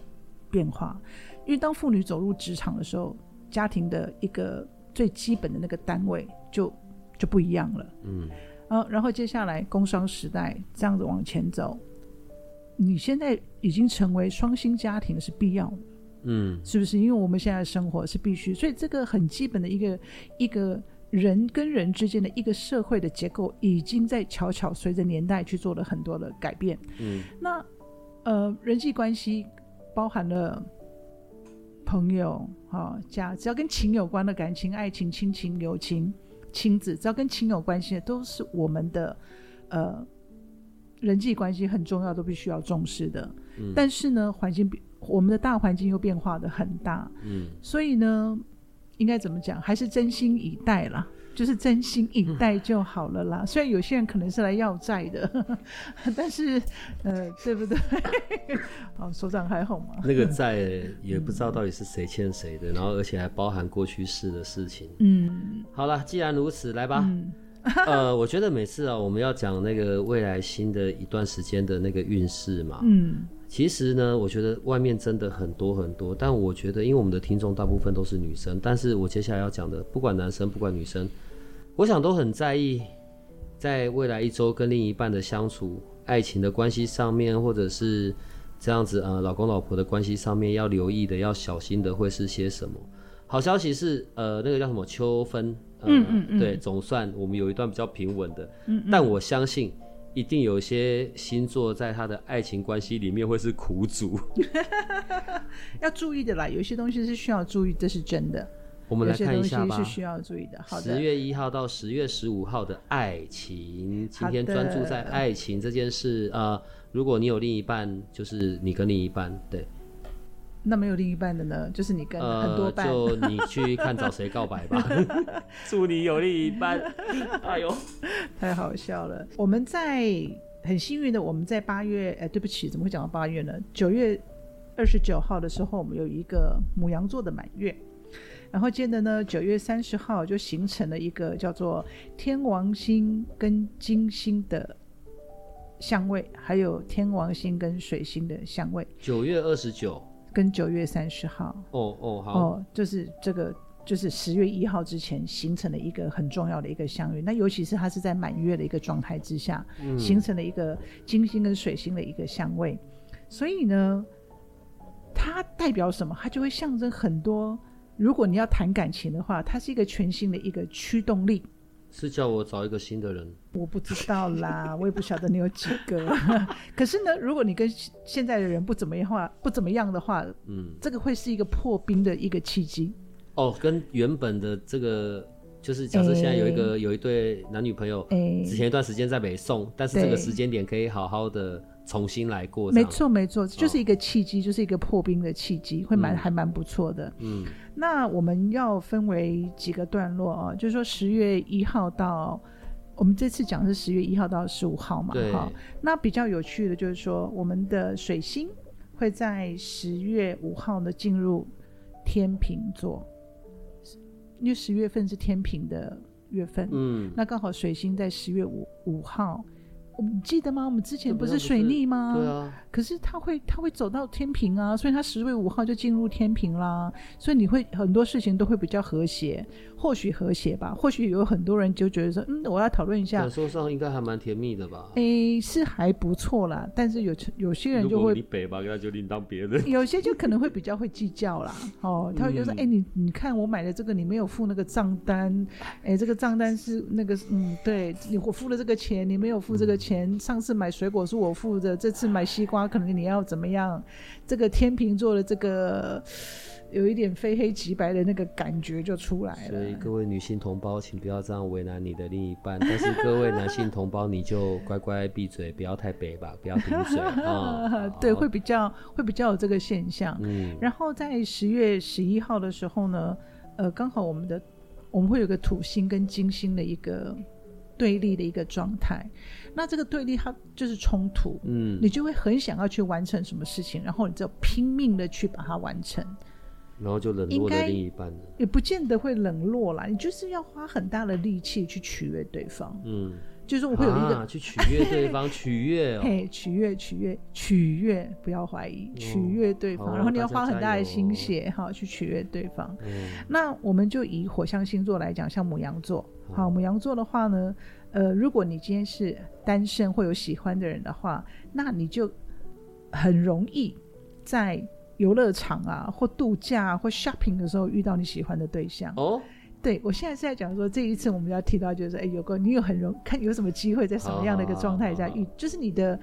变化。因为当妇女走入职场的时候，家庭的一个最基本的那个单位就就不一样了。嗯，啊，然后接下来工商时代这样子往前走，你现在已经成为双薪家庭是必要的。嗯，是不是？因为我们现在生活是必须，所以这个很基本的一个一个人跟人之间的一个社会的结构，已经在悄悄随着年代去做了很多的改变。嗯，那呃，人际关系包含了朋友、哈、哦、家，只要跟情有关的感情、爱情、亲情、友情、亲子，只要跟情有关系的，都是我们的呃人际关系很重要，都必须要重视的。嗯，但是呢，环境比。我们的大环境又变化的很大，嗯，所以呢，应该怎么讲？还是真心以待啦，就是真心以待就好了啦。嗯、虽然有些人可能是来要债的，呵 呵但是，呃，对不对？好，所长还好吗？那个债也不知道到底是谁欠谁的，嗯、然后而且还包含过去式的事情。嗯，好了，既然如此，来吧。嗯、呃，我觉得每次啊，我们要讲那个未来新的一段时间的那个运势嘛，嗯。其实呢，我觉得外面真的很多很多，但我觉得，因为我们的听众大部分都是女生，但是我接下来要讲的，不管男生不管女生，我想都很在意，在未来一周跟另一半的相处、爱情的关系上面，或者是这样子呃，老公老婆的关系上面要留意的、要小心的会是些什么？好消息是，呃，那个叫什么秋分，呃、嗯嗯嗯，对，总算我们有一段比较平稳的，嗯嗯，但我相信。一定有些星座在他的爱情关系里面会是苦主，要注意的啦。有些东西是需要注意，这是真的。我们来看一下吧。是需要注意的。好的。十月一号到十月十五号的爱情，今天专注在爱情这件事。呃，如果你有另一半，就是你跟另一半，对。那没有另一半的呢？就是你跟很多伴，呃、就你去看找谁告白吧。祝你有另一半。哎呦，太好笑了！我们在很幸运的，我们在八月，哎，对不起，怎么会讲到八月呢？九月二十九号的时候，我们有一个母羊座的满月。然后接着呢，九月三十号就形成了一个叫做天王星跟金星的相位，还有天王星跟水星的相位。九月二十九跟九月三十号。哦哦好。哦，就是这个。就是十月一号之前形成了一个很重要的一个相遇，那尤其是它是在满月的一个状态之下，嗯、形成了一个金星跟水星的一个相位，所以呢，它代表什么？它就会象征很多。如果你要谈感情的话，它是一个全新的一个驱动力。是叫我找一个新的人？我不知道啦，我也不晓得你有几个。可是呢，如果你跟现在的人不怎么样话，不怎么样的话，嗯，这个会是一个破冰的一个契机。哦，跟原本的这个就是假设现在有一个、欸、有一对男女朋友，欸、之前一段时间在北宋，但是这个时间点可以好好的重新来过。没错没错，就是一个契机，哦、就是一个破冰的契机，会蛮、嗯、还蛮不错的。嗯，那我们要分为几个段落啊，就是说十月一号到我们这次讲是十月一号到十五号嘛，哈。那比较有趣的就是说，我们的水星会在十月五号呢进入天秤座。因为十月份是天平的月份，嗯，那刚好水星在十月五五号。你记得吗？我们之前不是水逆吗？对啊。可是他会，他会走到天平啊，所以他十月五号就进入天平啦。所以你会很多事情都会比较和谐，或许和谐吧。或许有很多人就觉得说，嗯，我要讨论一下。感受上应该还蛮甜蜜的吧？诶、欸，是还不错啦。但是有有些人就会你北吧，那就另当别论。有些就可能会比较会计较啦。哦，他会觉得说，哎、你你看我买的这个，你没有付那个账单。哎、欸，这个账单是那个，嗯，对你我付了这个钱，你没有付这个钱。嗯上次买水果是我付的，这次买西瓜可能你要怎么样？这个天秤座的这个有一点非黑即白的那个感觉就出来了。所以各位女性同胞，请不要这样为难你的另一半。但是各位男性同胞，你就乖乖闭嘴，不要太北吧，不要顶嘴啊。对，会比较会比较有这个现象。嗯。然后在十月十一号的时候呢，呃，刚好我们的我们会有个土星跟金星的一个对立的一个状态。那这个对立它就是冲突，嗯，你就会很想要去完成什么事情，然后你就拼命的去把它完成，然后就冷落了另一半，也不见得会冷落啦，你就是要花很大的力气去取悦对方，嗯，就是我会有一个、啊、去取悦对方，取悦、哦，嘿，取悦，取悦，取悦，不要怀疑，取悦对方，哦、然后你要花很大的心血哈、哦、去取悦对方。嗯，那我们就以火象星座来讲，像牡羊座，好，牡羊座的话呢。呃，如果你今天是单身或有喜欢的人的话，那你就很容易在游乐场啊，或度假啊，或 shopping 的时候遇到你喜欢的对象。哦，对，我现在是在讲说，这一次我们要提到就是，哎，有个你有很容看有什么机会在什么样的一个状态下遇，就是你的。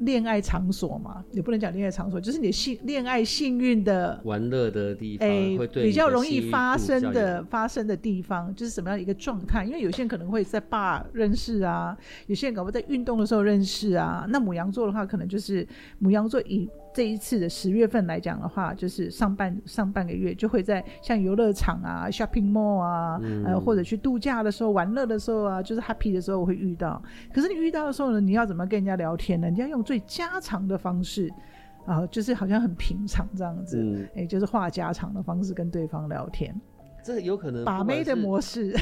恋爱场所嘛，也不能讲恋爱场所，就是你幸恋爱幸运的玩乐的地方，哎，比较容易发生的发生的地方，就是什么样的一个状态？因为有些人可能会在 bar 认识啊，有些人搞不好在运动的时候认识啊。那母羊座的话，可能就是母羊座以。这一次的十月份来讲的话，就是上半上半个月就会在像游乐场啊、shopping mall 啊，嗯、呃，或者去度假的时候、玩乐的时候啊，就是 happy 的时候我会遇到。可是你遇到的时候呢，你要怎么跟人家聊天呢？你要用最家常的方式啊、呃，就是好像很平常这样子，哎、嗯欸，就是话家常的方式跟对方聊天。这有可能把妹的模式。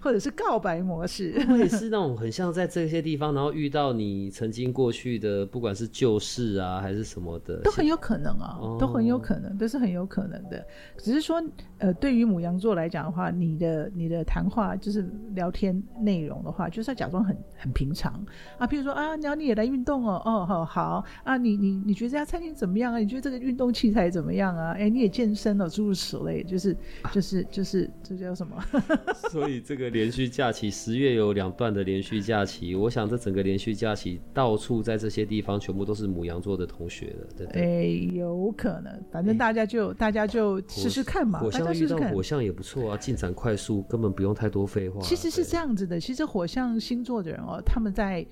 或者是告白模式，我也是那种很像在这些地方，然后遇到你曾经过去的，不管是旧事啊，还是什么的，都很有可能啊，哦、都很有可能，都是很有可能的。只是说，呃，对于母羊座来讲的话，你的你的谈话就是聊天内容的话，就是要假装很很平常啊。譬如说啊，然后你也来运动哦，哦，好好啊，你你你觉得这家餐厅怎么样啊？你觉得这个运动器材怎么样啊？哎，你也健身了，诸如此类，就是就是就是这叫什么？所以。这个连续假期，十月有两段的连续假期，我想这整个连续假期到处在这些地方，全部都是母羊座的同学了，对不对？哎，有可能，反正大家就、欸、大家就试试看嘛。火象遇到火象也不错啊，进展快速，根本不用太多废话。其实是这样子的，其实火象星座的人哦，他们在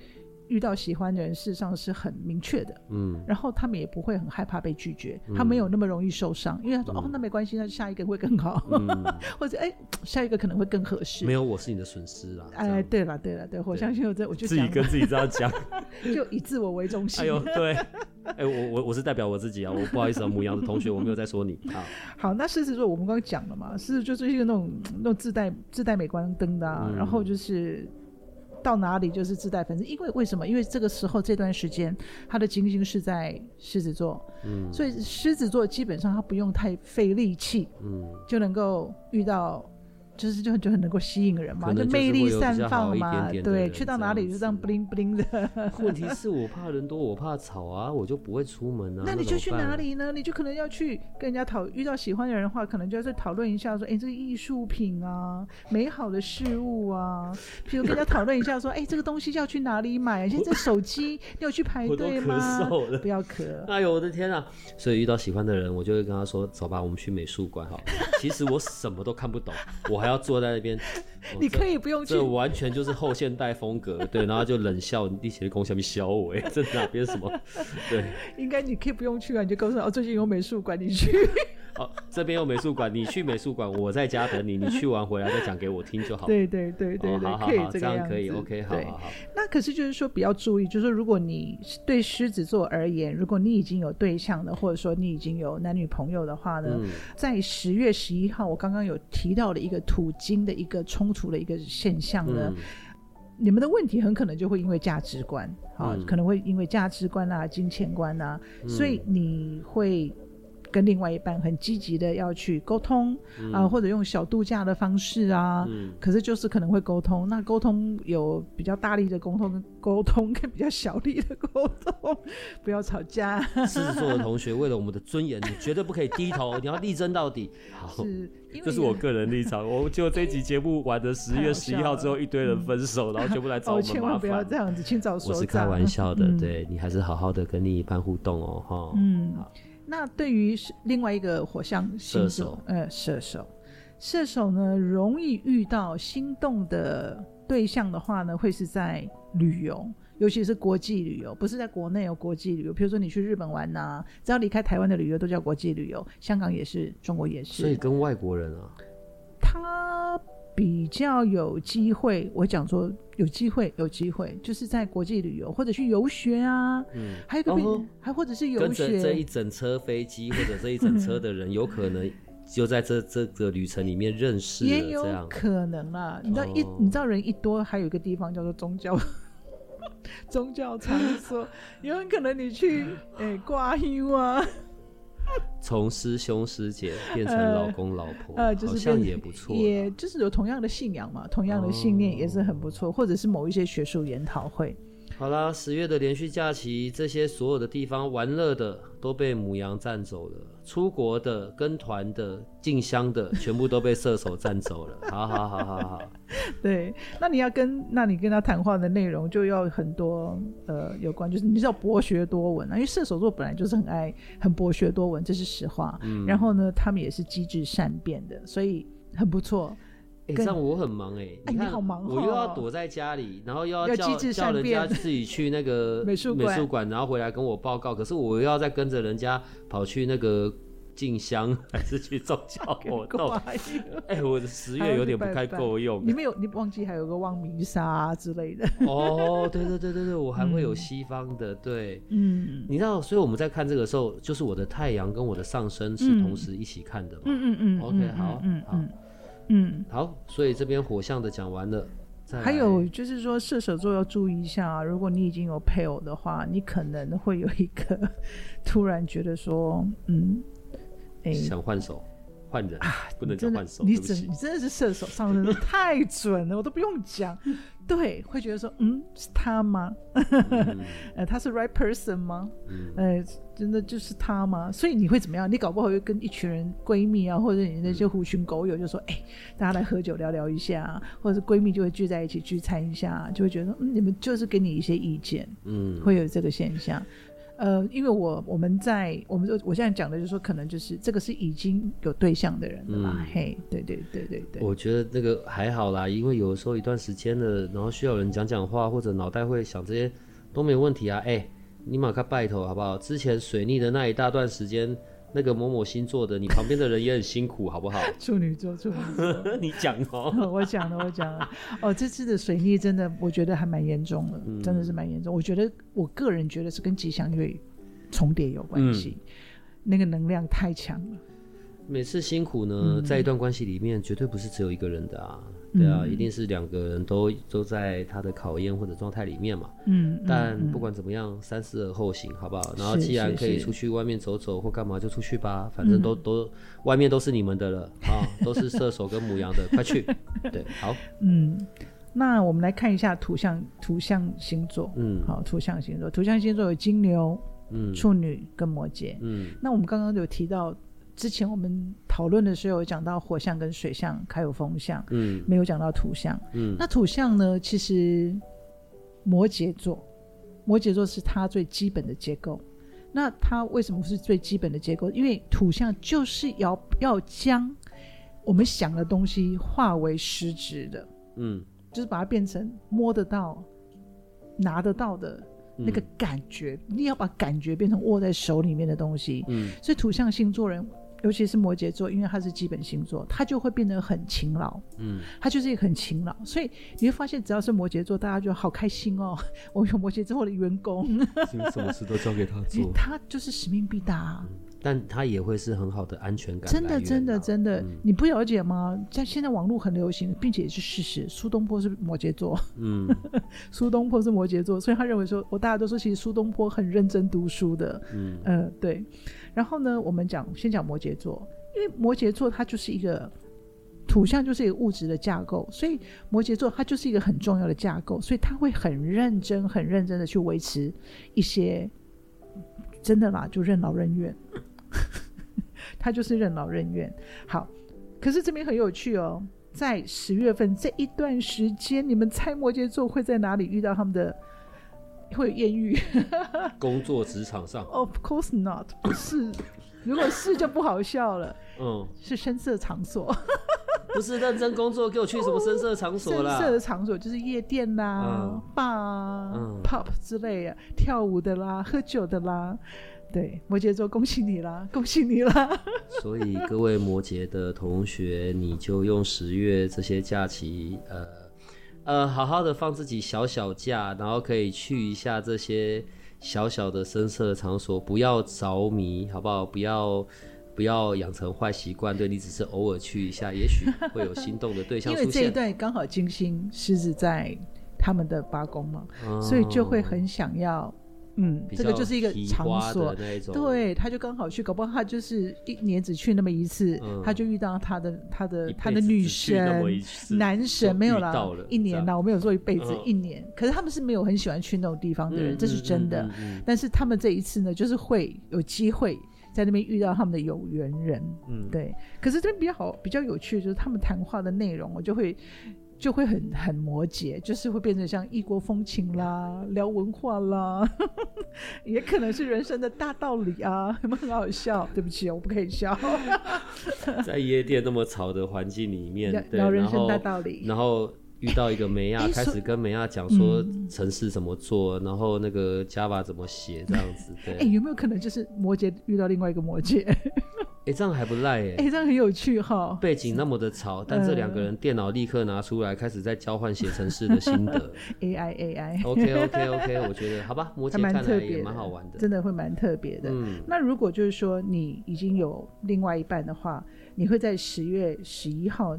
遇到喜欢的人，事实上是很明确的，嗯，然后他们也不会很害怕被拒绝，他没有那么容易受伤，因为他说、嗯、哦，那没关系，那下一个会更好，嗯、或者哎，下一个可能会更合适。没有，我是你的损失啦。哎，对了对了对，我相信我这我就自己跟自己这样讲，就以自我为中心。哎呦，对，哎，我我我是代表我自己啊，我不好意思啊，母羊的同学，我没有在说你。啊。好，那狮子座我们刚刚讲了嘛，狮子就是一个那种那种自带自带美光灯的、啊嗯，然后就是。到哪里就是自带粉丝，因为为什么？因为这个时候这段时间，他的金星是在狮子座，嗯，所以狮子座基本上他不用太费力气，嗯，就能够遇到。就是就就很能够吸引人嘛，就魅力散放嘛，对，去到哪里就这样 bling bling 的。问题是我怕人多，我怕吵啊，我就不会出门啊。那你就去哪里呢？你就可能要去跟人家讨，遇到喜欢的人的话，可能就要再讨论一下，说，哎、欸，这个艺术品啊，美好的事物啊，比如跟人家讨论一下，说，哎、欸，这个东西要去哪里买？现在手机你有去排队吗？不要咳。哎呦，我的天啊！所以遇到喜欢的人，我就会跟他说，走吧，我们去美术馆哈。其实我什么都看不懂，我还。还要坐在那边，你可以不用去，这完全就是后现代风格，对，然后就冷笑，你写的功下面笑我，哎，这哪边什么？对，应该你可以不用去啊，你就告诉他哦，最近有美术馆，你去。哦，这边有美术馆，你去 美术馆，我在家等你，你去完回来再讲给我听就好。对对对对对，哦、好好好可以这，这样可以，OK，好好好。那可是就是说比较注意，就是说如果你对狮子座而言，如果你已经有对象了，或者说你已经有男女朋友的话呢，嗯、在十月十一号，我刚刚有提到的一个土金的一个冲突的一个现象呢、嗯，你们的问题很可能就会因为价值观啊、嗯，可能会因为价值观啊、金钱观啊，嗯、所以你会。跟另外一半很积极的要去沟通啊、或者用小度假的方式啊，嗯、可是就是可能会沟通。那沟通有比较大力的沟通，沟通跟比较小力的沟通，不要吵架。狮子座的同学，为了我们的尊严，你绝对不可以低头，你要力争到底。好，是，这是我个人立场。我就这集节目完的十月十一号之后，一堆人分手，然后全部来找我们麻烦。千万不要这样子，请早说。我是开玩笑的，嗯、对你还是好好的跟另一半互动哦，哈。嗯。那对于另外一个火象星座，呃，射手，射手呢，容易遇到心动的对象的话呢，会是在旅游，尤其是国际旅游，不是在国内有国际旅游。比如说你去日本玩呐、啊，只要离开台湾的旅游都叫国际旅游，香港也是，中国也是。所以跟外国人啊，他。比较有机会，我讲说有机会，有机会，就是在国际旅游或者去游学啊，嗯，还有个比、哦，还或者是游学，跟着这一整车飞机或者这一整车的人，有可能就在这这个旅程里面认识了，也有可能啊。你知道一，你知道人一多，还有一个地方叫做宗教，宗教场所，有很可能你去诶挂香啊。从师兄师姐变成老公老婆，呃，就是好像也不错，也就是有同样的信仰嘛，同样的信念也是很不错，哦，或者是某一些学术研讨会。好啦，十月的连续假期，这些所有的地方玩乐的都被母羊占走了，出国的、跟团的、进香的，全部都被射手占走了。好好好好好，对，那你要跟，那你跟他谈话的内容就要很多，呃，有关，就是你知道博学多闻啊，因为射手座本来就是很爱很博学多闻，这是实话。嗯，然后呢，他们也是机智善变的，所以很不错。哎、欸，这样我很忙哎、欸，你看，我又要躲在家里，然后又要叫要叫人家自己去那个 美术美术馆，然后回来跟我报告。可是我又要再跟着人家跑去那个进香，还是去宗教 活 动？哎、欸，我的十月有点不太够用。你们有，你忘记还有个望弥沙、啊、之类的？哦，对对对对对，我还会有西方的，对，嗯，你知道，所以我们在看这个时候，就是我的太阳跟我的上升是同时一起看的嘛？嗯嗯嗯，OK，好，嗯好。嗯，好，所以这边火象的讲完了，还有就是说射手座要注意一下啊，如果你已经有配偶的话，你可能会有一个 突然觉得说，嗯，哎，想换手。换人啊，不能叫换手。你真你真的是射手上升，太准了，我都不用讲。对，会觉得说，嗯，是他吗？嗯、呃，他是 right person 吗？嗯，呃，真的就是他吗？所以你会怎么样？你搞不好会跟一群人闺蜜啊，或者你那些狐群狗友，就说，哎、欸，大家来喝酒聊聊一下，或者是闺蜜就会聚在一起聚餐一下，就会觉得，嗯，你们就是给你一些意见，嗯，会有这个现象。呃，因为我我们在我们就我现在讲的就是说，可能就是这个是已经有对象的人了嘛、嗯，嘿，对对对对对。我觉得那个还好啦，因为有的时候一段时间了，然后需要人讲讲话，或者脑袋会想这些都没有问题啊。哎、欸，你马上拜托好不好？之前水逆的那一大段时间，那个某某星座的，你旁边的人也很辛苦，好不好？处女座，处女座，你讲哦，我讲了，我讲了。哦，这次的水逆真的，我觉得还蛮严重的，嗯、真的是蛮严重。我觉得，我个人觉得是跟吉祥月重叠有关系，嗯、那个能量太强了。每次辛苦呢，嗯、在一段关系里面，绝对不是只有一个人的啊。对啊，嗯、一定是两个人都都在他的考验或者状态里面嘛。嗯。但不管怎么样，三思而后行，好不好？然后既然可以出去外面走走或干嘛，就出去吧。反正都、嗯、都外面都是你们的了啊，都是射手跟母羊的，快去。对，好。嗯，那我们来看一下土象土象星座。嗯，好，土象星座，土象星座有金牛、嗯，处女跟摩羯。嗯，那我们刚刚有提到。之前我们讨论的时候有讲到火象跟水象，还有风象，嗯，没有讲到土象，嗯，那土象呢？其实摩羯座，摩羯座是它最基本的结构。那它为什么是最基本的结构？因为土象就是要要将我们想的东西化为实质的，嗯，就是把它变成摸得到、拿得到的那个感觉。嗯，你要把感觉变成握在手里面的东西，嗯，所以土象星座人。尤其是摩羯座，因为他是基本星座，他就会变得很勤劳。嗯，他就是一个很勤劳，所以你会发现，只要是摩羯座，大家就好开心哦。我有摩羯座的员工，什么事都交给他做，他就是使命必达啊。嗯，但他也会是很好的安全感。真的，真的，真的，嗯，你不了解吗？在现在网络很流行，并且也是事实。苏东坡是摩羯座，嗯，苏东坡是摩羯座，所以他认为说，我大家都说，其实苏东坡很认真读书的。嗯，呃，对。然后呢，我们讲先讲摩羯座，因为摩羯座它就是一个土象，就是一个物质的架构，所以摩羯座它就是一个很重要的架构，所以他会很认真、很认真的去维持一些真的啦，就任劳任怨，他就是任劳任怨。好，可是这边很有趣哦，在十月份这一段时间，你们猜摩羯座会在哪里遇到他们的？会有艳遇，工作职场上？Of course not，不是。如果是就不好笑了。嗯，是深色场所，不是认真工作，给我去什么深色场所啦？深色的场所就是夜店啦、bar 啊、pub 之类的，跳舞的啦、喝酒的啦。对，摩羯座，恭喜你啦，恭喜你啦！所以各位摩羯的同学，你就用十月这些假期，呃。呃，好好的放自己小小假，然后可以去一下这些小小的深色场所，不要着迷，好不好？不要不要养成坏习惯，对，你只是偶尔去一下，也许会有心动的对象出现。因为这一段刚好金星狮子在他们的八宫嘛，哦、所以就会很想要。嗯，这个就是一个场所，对，他就刚好去，搞不好他就是一年只去那么一次，嗯、他就遇到他的他的他的女神男神没有啦，一年啦，我没有说一辈子，嗯、一年，可是他们是没有很喜欢去那种地方的人，嗯、这是真的。但是他们这一次呢，就是会有机会在那边遇到他们的有缘人，嗯，对。可是这边比较好，比较有趣，就是他们谈话的内容，我就会。就会很很摩羯，就是会变成像异国风情啦，聊文化啦，也可能是人生的大道理啊，有没有很好笑？对不起，我不可以笑。在夜店那么吵的环境里面，聊人生大道理，然后。遇到一个梅亚，开始跟梅亚讲说城市怎么做，嗯、然后那个 Java 怎么写这样子。对，哎、欸，有没有可能就是摩羯遇到另外一个摩羯？哎、欸，这样还不赖哎，哎，这样很有趣哈。背景那么的吵，但这两个人电脑立刻拿出来，开始在交换写城市的心得。AI AI。OK OK OK，我觉得好吧，摩羯看来也蛮好玩的，真的会蛮特别的。嗯，那如果就是说你已经有另外一半的话，你会在十月十一号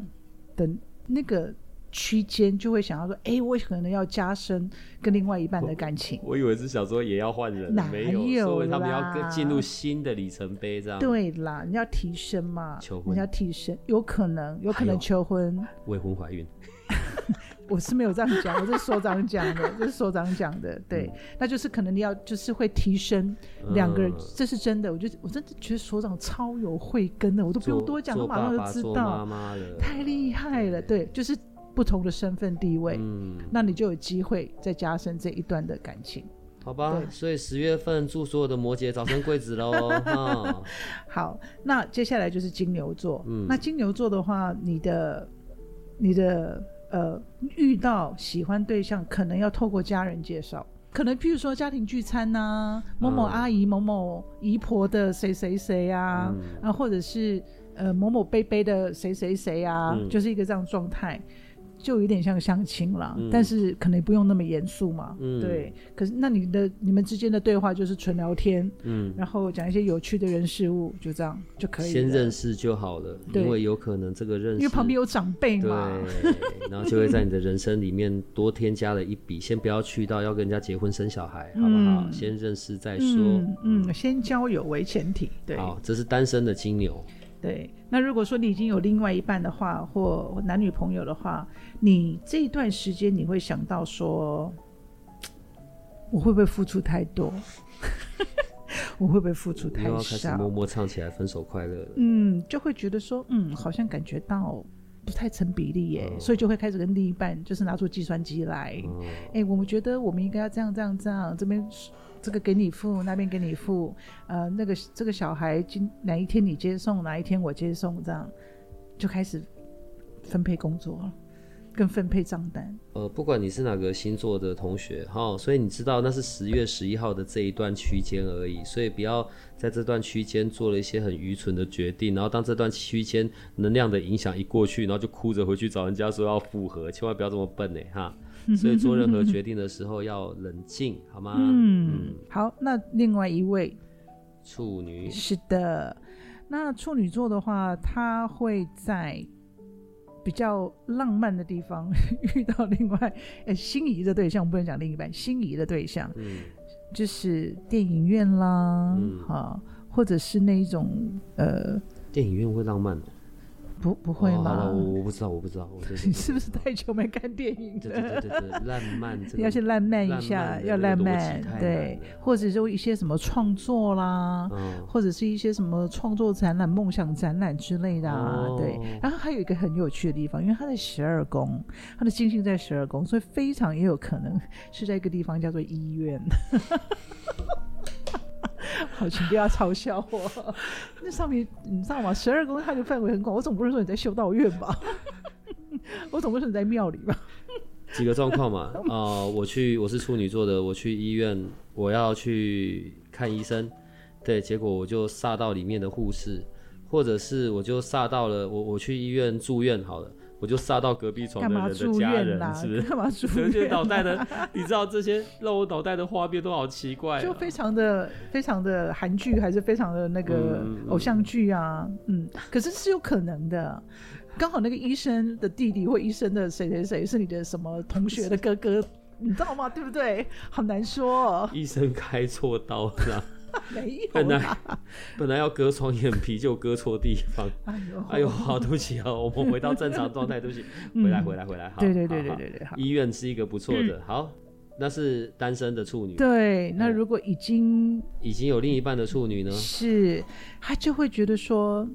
的那个。区间就会想要说，哎、欸，我可能要加深跟另外一半的感情。我，我以为是想说也要换人，哪有，没有？所以他们要进入新的里程碑，这样。对啦，你要提升嘛，求婚，你要提升，有可能，有可能求婚，未婚怀孕。我是没有这样讲，我是所长讲的，这是所长讲的，对，嗯、那就是可能你要就是会提升两个人，嗯、这是真的。我觉得我真的觉得所长超有慧根的，我都不用多讲，他马上就知道，太厉害了，对，就是。不同的身份地位，嗯，那你就有机会再加深这一段的感情，好吧？所以十月份祝所有的摩羯早生贵子喽。哦、好，那接下来就是金牛座，嗯，那金牛座的话，你的你的呃遇到喜欢对象，可能要透过家人介绍，可能譬如说家庭聚餐呐、啊，某某阿姨、嗯、某某姨婆的谁谁谁啊，嗯、啊，或者是呃某某伯伯的谁谁谁啊，嗯、就是一个这样状态。就有点像相亲了，嗯、但是可能不用那么严肃嘛。嗯、对，可是那你的你们之间的对话就是纯聊天，嗯，然后讲一些有趣的人事物，就这样就可以。先认识就好了，因为有可能这个认识，因为旁边有长辈嘛，对，然后就会在你的人生里面多添加了一笔。先不要去到要跟人家结婚生小孩，好不好？嗯、先认识再说，嗯，嗯，先交友为前提。对，好，这是单身的金牛。对，那如果说你已经有另外一半的话，或男女朋友的话，你这一段时间你会想到说，我会不会付出太多？我会不会付出太少？又要开始默默唱起来分手快乐了。嗯，就会觉得说，嗯，好像感觉到不太成比例耶，哦、所以就会开始跟另一半就是拿出计算机来，哎、哦欸，我们觉得我们应该要这样这样这样，这边。这个给你付，那边给你付，呃，那个这个小孩今哪一天你接送，哪一天我接送，这样就开始分配工作了，跟分配账单。呃，不管你是哪个星座的同学哈，所以你知道那是十月十一号的这一段区间而已，所以不要在这段区间做了一些很愚蠢的决定，然后当这段区间能量的影响一过去，然后就哭着回去找人家说要复合，千万不要这么笨呢哈。所以做任何决定的时候要冷静，好吗？嗯，嗯好。那另外一位处女，是的。那处女座的话，他会在比较浪漫的地方 遇到另外呃心仪的对象，我不能讲另一半，心仪的对象，嗯，就是电影院啦，嗯，好，或者是那一种呃，电影院会浪漫。不不会吗？哦、好了，我我不知道，我不知道。我 你是不是太久没看电影了？对对对对，浪漫，要去浪漫一下，要浪漫，对，或者说一些什么创作啦，嗯、或者是一些什么创作展览、梦想展览之类的啊，哦、对。然后还有一个很有趣的地方，因为他在十二宫，他的金星在十二宫，所以非常也有可能是在一个地方叫做医院。好，请不要嘲笑我。那上面你知道吗？十二宫它的范围很广，我总不是说你在修道院吧？我总不是说你在庙里吧？几个状况嘛？啊、我去，我是处女座的，我去医院，我要去看医生，对，结果我就煞到里面的护士，或者是我就煞到了我，我去医院住院好了。我就杀到隔壁床的人的家人，是不是？干嘛住院？这些脑袋的，你知道这些让我脑袋的画面都好奇怪，就非常的、非常的韩剧，还是非常的那个偶像剧啊，嗯。可是是有可能的，刚好那个医生的弟弟或医生的谁谁谁是你的什么同学的哥哥，你知道吗？对不对？好难说。医生开错刀了。没有本来本来要割双眼皮，就割错地方。哎呦，哎呦，好，对不起啊，我们 回到正常状态，对不起，回来，回来，回来。对对对对对对，医院是一个不错的，好，那是单身的处女。对，那如果已经已经有另一半的处女呢？是，他就会觉得说，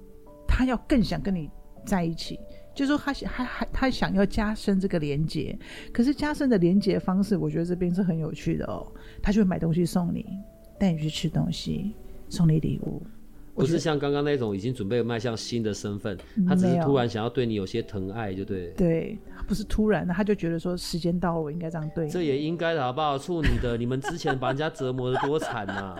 他要更想跟你在一起，就是说他想，还还他想要加深这个连接。可是加深的连接方式，我觉得这边是很有趣的哦。他就会买东西送你。带你去吃东西，送你礼物，不是像刚刚那种已经准备迈向新的身份，他只是突然想要对你有些疼爱，就对。对，不是突然的，他就觉得说时间到了，我应该这样对你。这也应该的，好不好？处女的，你们之前把人家折磨的多惨呐！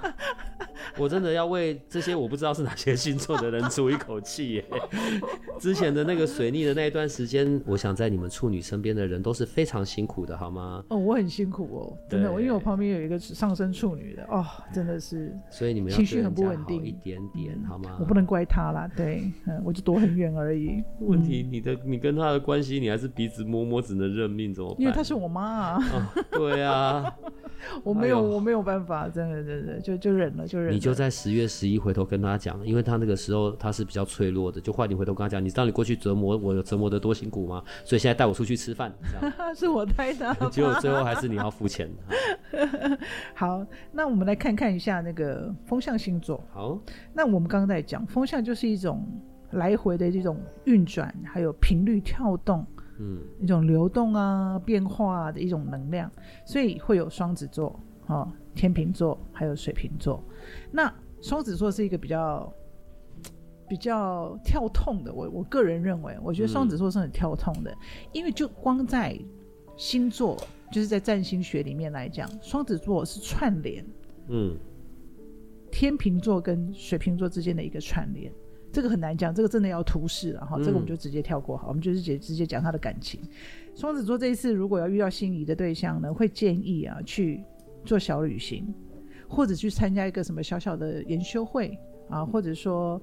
我真的要为这些我不知道是哪些星座的人出一口气耶！之前的那个水逆的那一段时间，我想在你们处女身边的人都是非常辛苦的，好吗？哦，我很辛苦哦，真的，我因为我旁边有一个上升处女的哦，真的是，所以你们情绪很不稳定，一点点好吗？我不能怪他啦，对，嗯，我就躲很远而已。问题，你的你跟他的关系，你还是鼻子摸摸，只能认命，怎么办？因为他是我妈啊，哦，对啊，我没有，我没有办法，真的，真的，就就忍了，就忍了。你就在十月十一回头跟他讲，因为他那个时候他是比较脆弱的，就换你回头跟他讲，你知道你过去折磨我，有折磨的多辛苦吗？所以现在带我出去吃饭，是我带的，结果最后还是你要付钱。好，那我们来看看一下那个风向星座。好，那我们刚刚在讲风向就是一种来回的这种运转，还有频率跳动，嗯，一种流动啊变化的一种能量，所以会有双子座，哦天秤座还有水瓶座，那双子座是一个比较比较跳痛的。我我个人认为，我觉得双子座是很跳痛的，嗯、因为就光在星座就是在占星学里面来讲，双子座是串联，嗯，天秤座跟水瓶座之间的一个串联，这个很难讲，这个真的要图示了哈，这个我们就直接跳过好，嗯、我们就是直接直接讲他的感情。双子座这一次如果要遇到心仪的对象呢，会建议啊去做小旅行，或者去参加一个什么小小的研修会啊，或者说。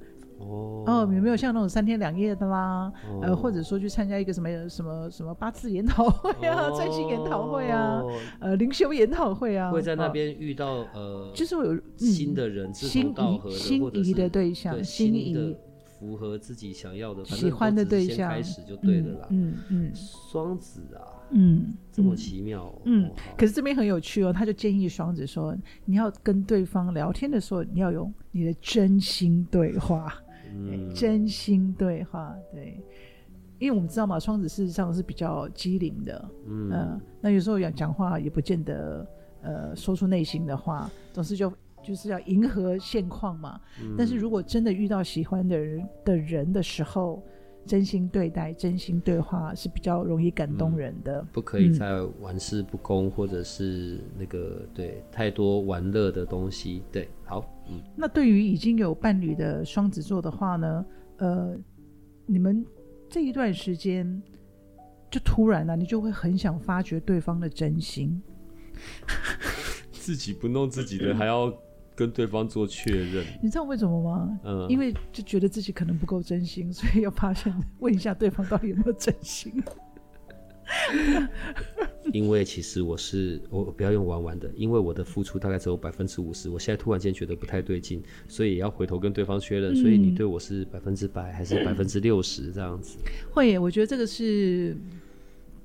哦，哦，有没有像那种三天两夜的啦？哦、呃，或者说去参加一个什么什么什么八字研讨会啊、占星研讨会啊、呃灵修研讨会啊？会在那边遇到、哦、呃，就是会有新的人，志同道合的，心仪的对象，心仪符合自己想要的、喜欢的对象，开始就对了啦。嗯嗯，双、嗯、子啊。嗯，这么奇妙、哦。嗯，可是这边很有趣哦，他就建议双子说，你要跟对方聊天的时候，你要用你的真心对话。嗯，真心对话，对，因为我们知道嘛，双子事实上是比较机灵的。嗯、呃，那有时候要讲话也不见得，呃，说出内心的话，总是就就是要迎合现况嘛。嗯、但是如果真的遇到喜欢的人的人的时候，真心对待、真心对话是比较容易感动人的。嗯、不可以再玩世不恭，嗯、或者是那个对太多玩乐的东西。对，好，嗯。那对于已经有伴侣的双子座的话呢？呃，你们这一段时间就突然了、啊，你就会很想发掘对方的真心。自己不弄自己的，还要。跟对方做确认，你知道为什么吗？嗯，因为就觉得自己可能不够真心，所以要发现问一下对方到底有没有真心。因为其实我是我不要用玩玩的，因为我的付出大概只有百分之五十，我现在突然间觉得不太对劲，所以也要回头跟对方确认。嗯、所以你对我是百分之百还是 百分之六十这样子？会耶，我觉得这个是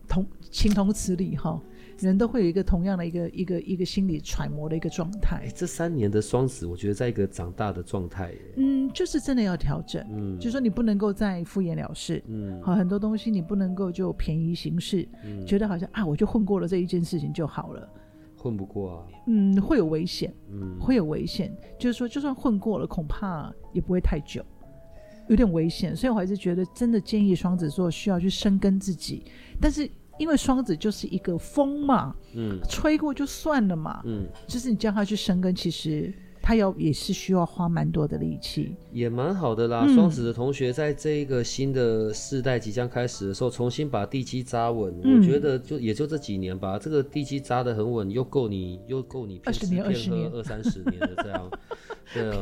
同情同此理哈。人都会有一个同样的一个一个一个心理揣摩的一个状态。欸，这三年的双子，我觉得在一个长大的状态。嗯，就是真的要调整。嗯，就是说你不能够再敷衍了事。嗯，好，很多东西你不能够就便宜行事。嗯，觉得好像啊，我就混过了这一件事情就好了。混不过啊。嗯，会有危险。嗯，会有危险。就是说，就算混过了，恐怕也不会太久，有点危险。所以我还是觉得，真的建议双子座需要去深耕自己，但是。因为双子就是一个风嘛，嗯，吹过就算了嘛，嗯，就是你叫他去生根，其实他要也是需要花蛮多的力气，也蛮好的啦。双、嗯、子的同学在这一个新的世代即将开始的时候，重新把地基扎稳，嗯、我觉得就也就这几年吧，这个地基扎得很稳，又够你又够你二十年、二十年、二三十年的这样。对啊，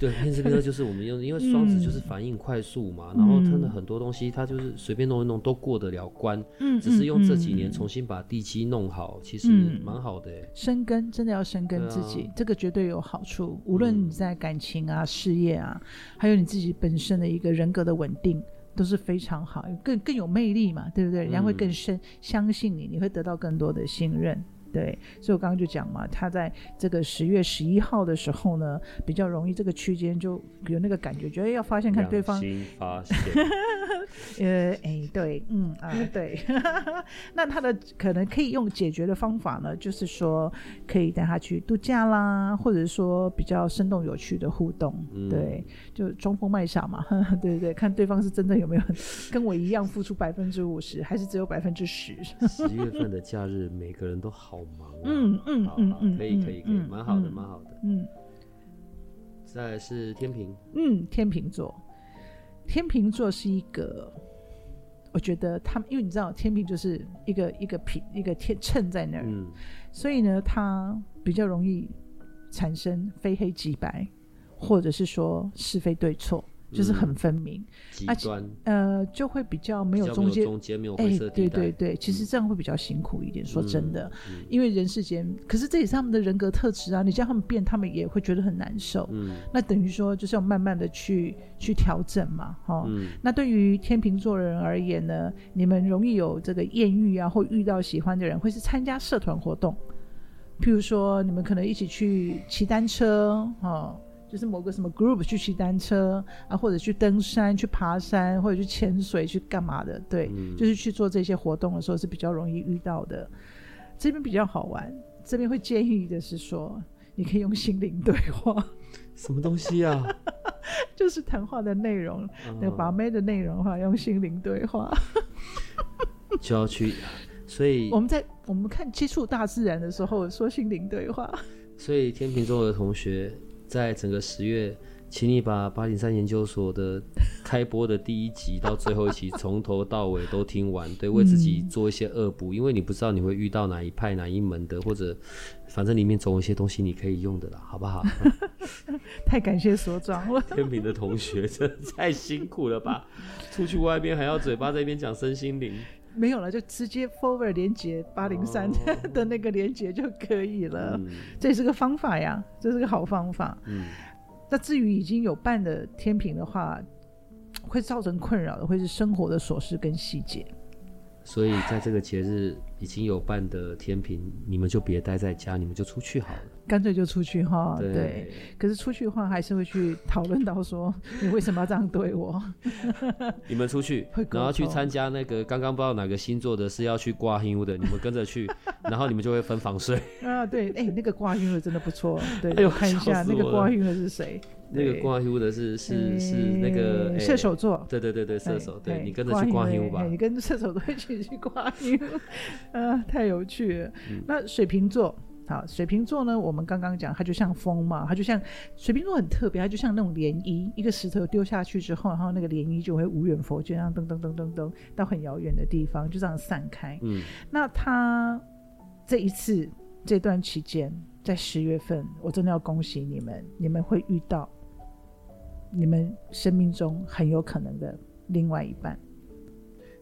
对，偏执偏执就是我们用，因为双子就是反应快速嘛，嗯、然后真的很多东西他就是随便弄一弄都过得了关，嗯，只是用这几年重新把地基弄好，嗯、其实蛮好的。生根真的要生根自己，啊、这个绝对有好处。无论你在感情啊、事业啊，还有你自己本身的一个人格的稳定，都是非常好，更更有魅力嘛，对不对？人家会更深相信你，你会得到更多的信任。对，所以我刚刚就讲嘛，他在这个十月十一号的时候呢，比较容易这个区间就有那个感觉，觉得要发现看对方。新发现。呃，哎，对，嗯啊，对。那他的可能可以用解决的方法呢，就是说可以带他去度假啦，或者说比较生动有趣的互动，嗯、对，就装疯卖傻嘛，对对对，看对方是真的有没有跟我一样付出百分之五十，还是只有百分之十。十月份的假日，每个人都好。好忙啊！嗯嗯嗯嗯，可以可以可以，蛮好的蛮好的。嗯，再来是天秤，嗯，天秤座，天秤座是一个，我觉得他们，因为你知道，天秤就是一个一个平一个天秤在那儿，嗯，所以呢，他比较容易产生非黑即白，或者是说是非对错。就是很分明，极端，呃，就会比较没有中间，中间没有灰色地带。哎，对对对，其实这样会比较辛苦一点。说真的，因为人世间，可是这也是他们的人格特质啊。你叫他们变，他们也会觉得很难受。嗯，那等于说就是要慢慢的去去调整嘛，哈。嗯，那对于天秤座的人而言呢，你们容易有这个艳遇啊，或遇到喜欢的人，会是参加社团活动，譬如说你们可能一起去骑单车，哈。就是某个什么 group 去骑单车啊，或者去登山、去爬山，或者去潜水、去干嘛的？对，嗯、就是去做这些活动的时候是比较容易遇到的。这边比较好玩，这边会建议的是说，你可以用心灵对话。什么东西啊？就是谈话的内容，嗯、那个把妹的内容的话，用心灵对话。就要去。所以我们在我们看接触大自然的时候说心灵对话。所以天秤座的同学，在整个十月，请你把八零三研究所的开播的第一集到最后一集从头到尾都听完，对，为自己做一些恶补，嗯、因为你不知道你会遇到哪一派哪一门的，或者反正里面总有一些东西你可以用的啦，好不好？太感谢所长了，天平的同学真的太辛苦了吧？出去外边还要嘴巴在一边讲身心灵。没有了，就直接 forward 连接八零三 的那个连接就可以了。这是个方法呀，这是个好方法。嗯，那至于已经有伴的天平的话，会造成困扰的会是生活的琐事跟细节。所以在这个节日已经有伴的天平，你们就别待在家，你们就出去好了。干脆就出去哈，对。可是出去的话还是会去讨论到说 你为什么要这样对我，你们出去，然后去参加那个刚刚不知道哪个星座的，是要去刮黑屋的。你们跟着去，然后你们就会分房睡啊。对，哎，那个刮黑屋的真的不错。对，我看一下那个刮黑屋的是谁？那个刮黑屋的是是是那个射手座。对，对，对，对，射手。对你跟着去刮黑屋吧。你跟射手座一起去刮黑屋啊，太有趣了。那水瓶座。好，水瓶座呢，我们刚刚讲，它就像风嘛，它就像水瓶座很特别，它就像那种涟漪，一个石头丢下去之后，然后那个涟漪就会无远弗届，这样噔噔噔噔噔到很遥远的地方，就这样散开。嗯，那他这一次这段期间，在十月份，我真的要恭喜你们，你们会遇到。你们生命中很有可能的另外一半，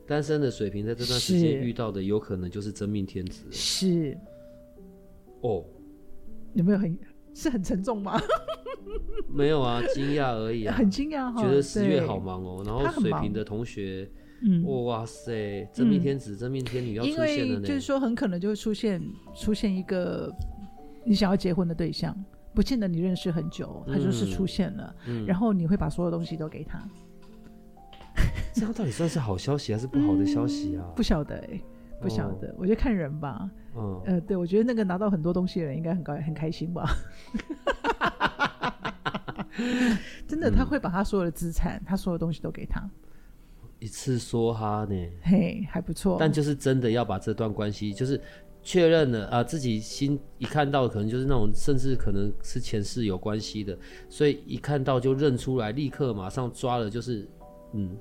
单身的水瓶在这段时间遇到的，有可能就是真命天子。是，哦，有没有很是很沉重吗？没有啊，惊讶而已啊，很惊讶哈，觉得十月好忙哦。然后水平的同学，嗯，哇塞，真命天子、真命天女要出现了呢。因为就是说，很可能就会出现出现一个你想要结婚的对象。不见得你认识很久，他就是出现了，嗯嗯、然后你会把所有东西都给他。这样到底算是好消息还是不好的消息啊？嗯、不晓得哎、欸，不晓得，哦、我觉得看人吧。嗯，呃，对，我觉得那个拿到很多东西的人应该很高很开心吧。真的，他会把他所有的资产，嗯、他所有东西都给他。一次说哈呢？嘿，还不错。但就是真的要把这段关系，就是。确认了啊，自己心一看到可能就是那种，甚至可能是前世有关系的，所以一看到就认出来，立刻马上抓了，就是嗯，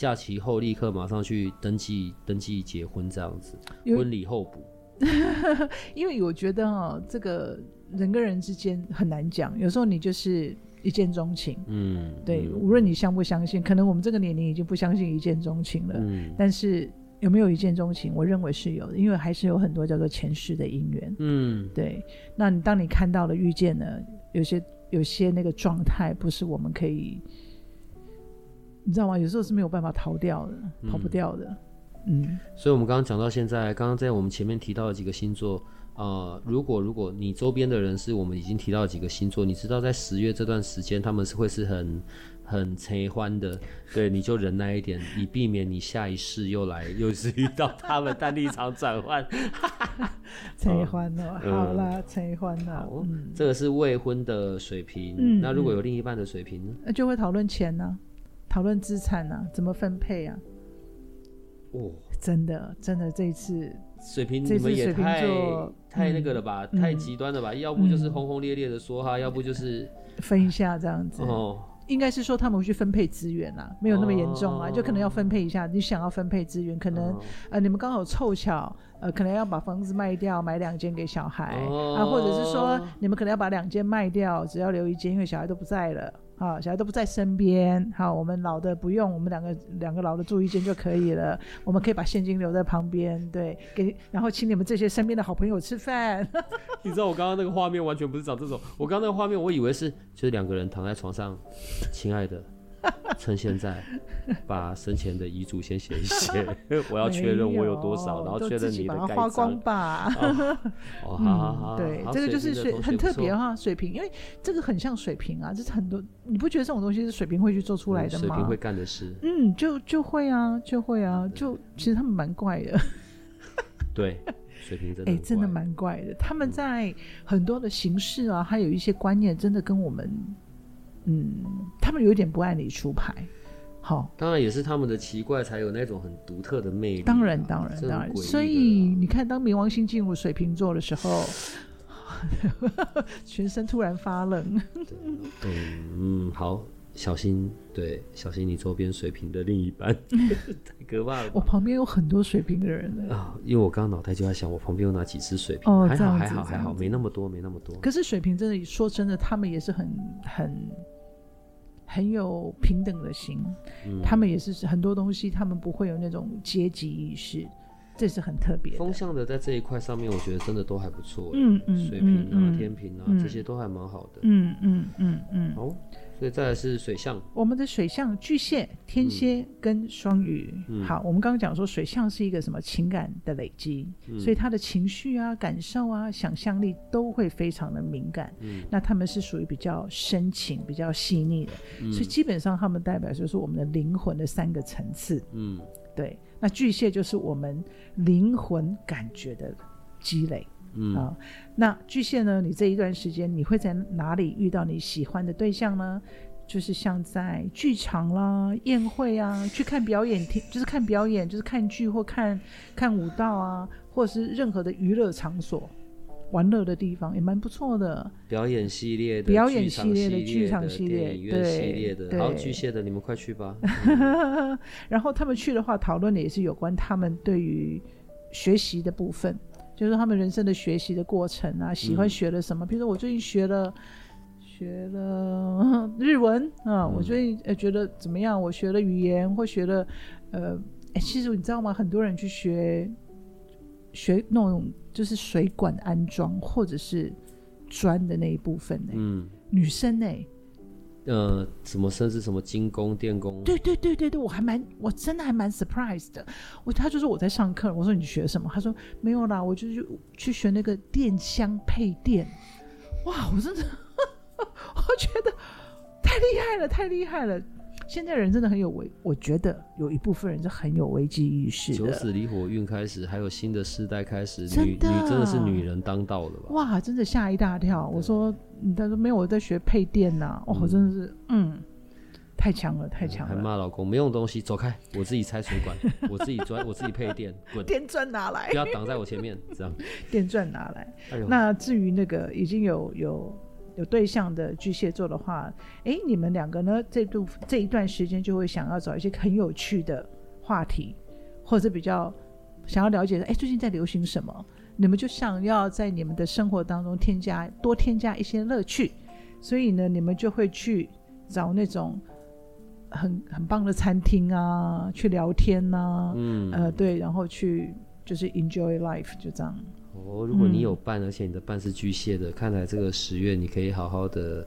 假期后立刻马上去登记登记结婚这样子，婚礼候补。因为我觉得哦，这个人跟人之间很难讲，有时候你就是一见钟情，嗯，对，嗯、无论你相不相信，可能我们这个年龄已经不相信一见钟情了，嗯，但是。有没有一见钟情？我认为是有的，因为还是有很多叫做前世的姻缘。嗯，对。那你当你看到了遇见了，有些有些那个状态不是我们可以，你知道吗？有时候是没有办法逃掉的，嗯、逃不掉的。嗯。所以，我们刚刚讲到现在，刚刚在我们前面提到的几个星座啊、呃，如果如果你周边的人是我们已经提到几个星座，你知道在十月这段时间，他们是会是很。很悲欢的，对，你就忍耐一点，以避免你下一世又来，又是遇到他们，但立场转换。悲欢哦，好啦，悲欢啦。嗯，这个是未婚的水平，嗯、那如果有另一半的水平呢？那就会讨论钱呢、啊，讨论资产呢、啊，怎么分配啊？哦，真的，真的，这一次水瓶，你们也太太那个了吧，嗯、太极端了吧？要不就是轰轰烈烈的说哈，嗯、要不就是 分一下这样子哦。应该是说他们会去分配资源啊，没有那么严重啊，oh. 就可能要分配一下。你想要分配资源，可能、oh. 呃你们刚好凑巧，呃可能要把房子卖掉，买两间给小孩、oh. 啊，或者是说你们可能要把两间卖掉，只要留一间，因为小孩都不在了。好，小孩都不在身边。好，我们老的不用，我们两个两个老的住一间就可以了。我们可以把现金留在旁边，对，给然后请你们这些身边的好朋友吃饭。你知道我刚刚那个画面完全不是长这种，我刚刚那个画面我以为是就是两个人躺在床上，亲爱的。趁现在，把生前的遗嘱先写一写。我要确认我有多少，然后确认你的盖花光吧。哦，好好好。对，这个就是水很特别哈，水瓶，因为这个很像水瓶啊，这是很多你不觉得这种东西是水瓶会去做出来的吗？水瓶会干的事。嗯，就就会啊，就会啊，就其实他们蛮怪的。对，水瓶真的哎，真的蛮怪的。他们在很多的形式啊，还有一些观念，真的跟我们。嗯，他们有点不按理出牌，好，当然也是他们的奇怪才有那种很独特的魅力。当然，当然，当然。所以你看，当冥王星进入水瓶座的时候，全身突然发冷。对，嗯，好。小心，对，小心你周边水瓶的另一半，太可怕了。我旁边有很多水瓶的人啊，因为我刚刚脑袋就在想，我旁边有哪几只水瓶？哦，还好，还好，还好，没那么多，没那么多。可是水瓶真的，说真的，他们也是很很很有平等的心，嗯、他们也是很多东西，他们不会有那种阶级意识。这是很特别。风向的在这一块上面，我觉得真的都还不错。嗯嗯，水平啊、嗯、天平啊、嗯，这些都还蛮好的。嗯嗯嗯嗯。好，所以再来是水象。我们的水象巨蟹、天蝎跟双鱼、嗯。好，我们刚刚讲说水象是一个什么情感的累积、嗯，所以他的情绪啊、感受啊、想象力都会非常的敏感。嗯，那他们是属于比较深情、比较细腻的、嗯，所以基本上他们代表就是我们的灵魂的三个层次。嗯，对。那巨蟹就是我们灵魂感觉的积累，嗯啊，那巨蟹呢？你这一段时间你会在哪里遇到你喜欢的对象呢？就是像在剧场啦、宴会啊，去看表演厅，就是看表演，就是看剧或看看舞蹈啊，或者是任何的娱乐场所。玩乐的地方也蛮不错的，表演系列的、表演系列的剧场系列、电影院系列的，好巨蟹的，你们快去吧。然后他们去的话，讨论的也是有关他们对于学习的部分，就是他们人生的学习的过程啊，喜欢学了什么？比、嗯、如说我最近学了学了 日文啊、嗯，我最近呃觉得怎么样？我学了语言或学了呃，哎，其实你知道吗？很多人去学。学那种就是水管安装或者是砖的那一部分呢？嗯，女生呢？呃，什么甚至什么精工、电工？对对对对对，我还蛮我真的还蛮 surprised 的。我他就说我在上课，我说你学什么？他说没有啦，我就去去学那个电箱配电。哇，我真的，我觉得太厉害了，太厉害了。现在人真的很有危，我觉得有一部分人是很有危机意识的。九死离火运开始，还有新的世代开始，女女真的是女人当道了吧？哇，真的吓一大跳！我说，他说没有，我在学配电呐、啊。哦，我真的是，嗯，太强了，太强了。还骂老公没用东西，走开！我自己拆水管，我自己钻，我自己配电，滚！电钻拿来，不要挡在我前面，这样。电钻拿来。那至于那个已经有有。有对象的巨蟹座的话，哎，你们两个呢？这度这一段时间就会想要找一些很有趣的话题，或者比较想要了解的，哎，最近在流行什么？你们就想要在你们的生活当中添加多添加一些乐趣，所以呢，你们就会去找那种很很棒的餐厅啊，去聊天呐、啊，嗯，呃，对，然后去就是 enjoy life，就这样。哦，如果你有伴，嗯，而且你的伴是巨蟹的，看来这个十月你可以好好的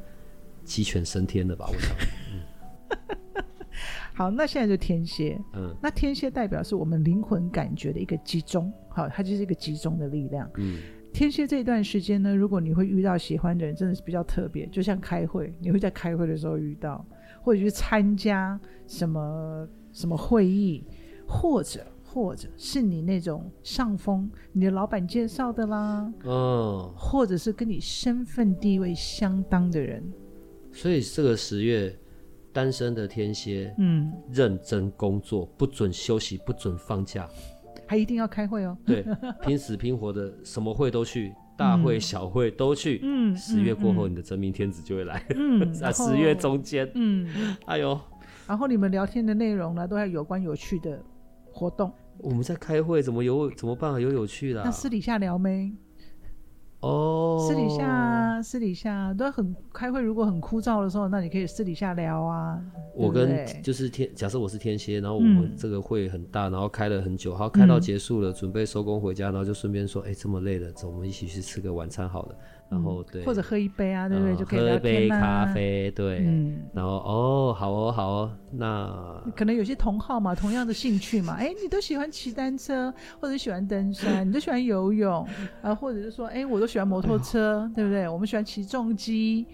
鸡犬升天了吧？我想。嗯、好，那现在就天蝎。嗯，那天蝎代表是我们灵魂感觉的一个集中，好，它就是一个集中的力量。嗯，天蝎这一段时间呢，如果你会遇到喜欢的人，真的是比较特别，就像开会，你会在开会的时候遇到，或者去参加什么什么会议，或者。或者是你那种上峰，你的老板介绍的啦，嗯，或者是跟你身份地位相当的人，所以这个十月单身的天蝎，嗯，认真工作，不准休息，不准放假，还一定要开会哦，对，拼死拼活的，什么会都去，大会小会都去，嗯，十月过后，你的真命天子就会来，嗯，在十月中间，嗯，哎呦，然后你们聊天的内容呢，都还有关有趣的活动。我们在开会，怎么有怎么办？有有趣的、啊？那私底下聊没？哦、oh，私底下私底下都很开会。如果很枯燥的时候，那你可以私底下聊啊。我跟就是天，假设我是天蝎，然后我们这个会很大，嗯、然后开了很久，好开到结束了，嗯、准备收工回家，然后就顺便说，哎，这么累了，走，我们一起去吃个晚餐好了。然后对，或者喝一杯啊，对不对？就可以喝一杯咖啡，对。嗯。然后哦，好哦，好哦，那可能有些同好嘛，同样的兴趣嘛。哎，你都喜欢骑单车，或者喜欢登山，你都喜欢游泳啊，或者是说，哎，我都喜欢摩托车，哎，对不对？我们喜欢骑重机。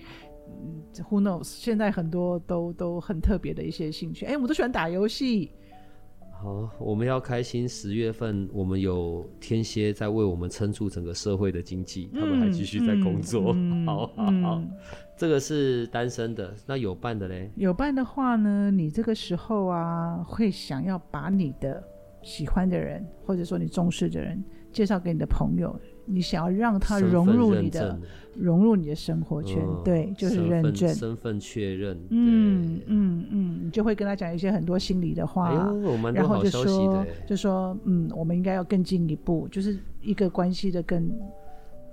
嗯，Who knows？现在很多都都很特别的一些兴趣。哎，我们都喜欢打游戏。好，我们要开心。十月份我们有天蝎在为我们撑住整个社会的经济，嗯、他们还继续在工作。嗯、好好好，嗯、这个是单身的，那有伴的嘞？有伴的话呢，你这个时候啊，会想要把你的喜欢的人，或者说你重视的人，介绍给你的朋友。你想要让他融入你的融入你的生活圈，嗯、对，就是认证身份确认，嗯嗯嗯，你就会跟他讲一些很多心里的话，哎、然后就说就说嗯，我们应该要更进一步，就是一个关系的更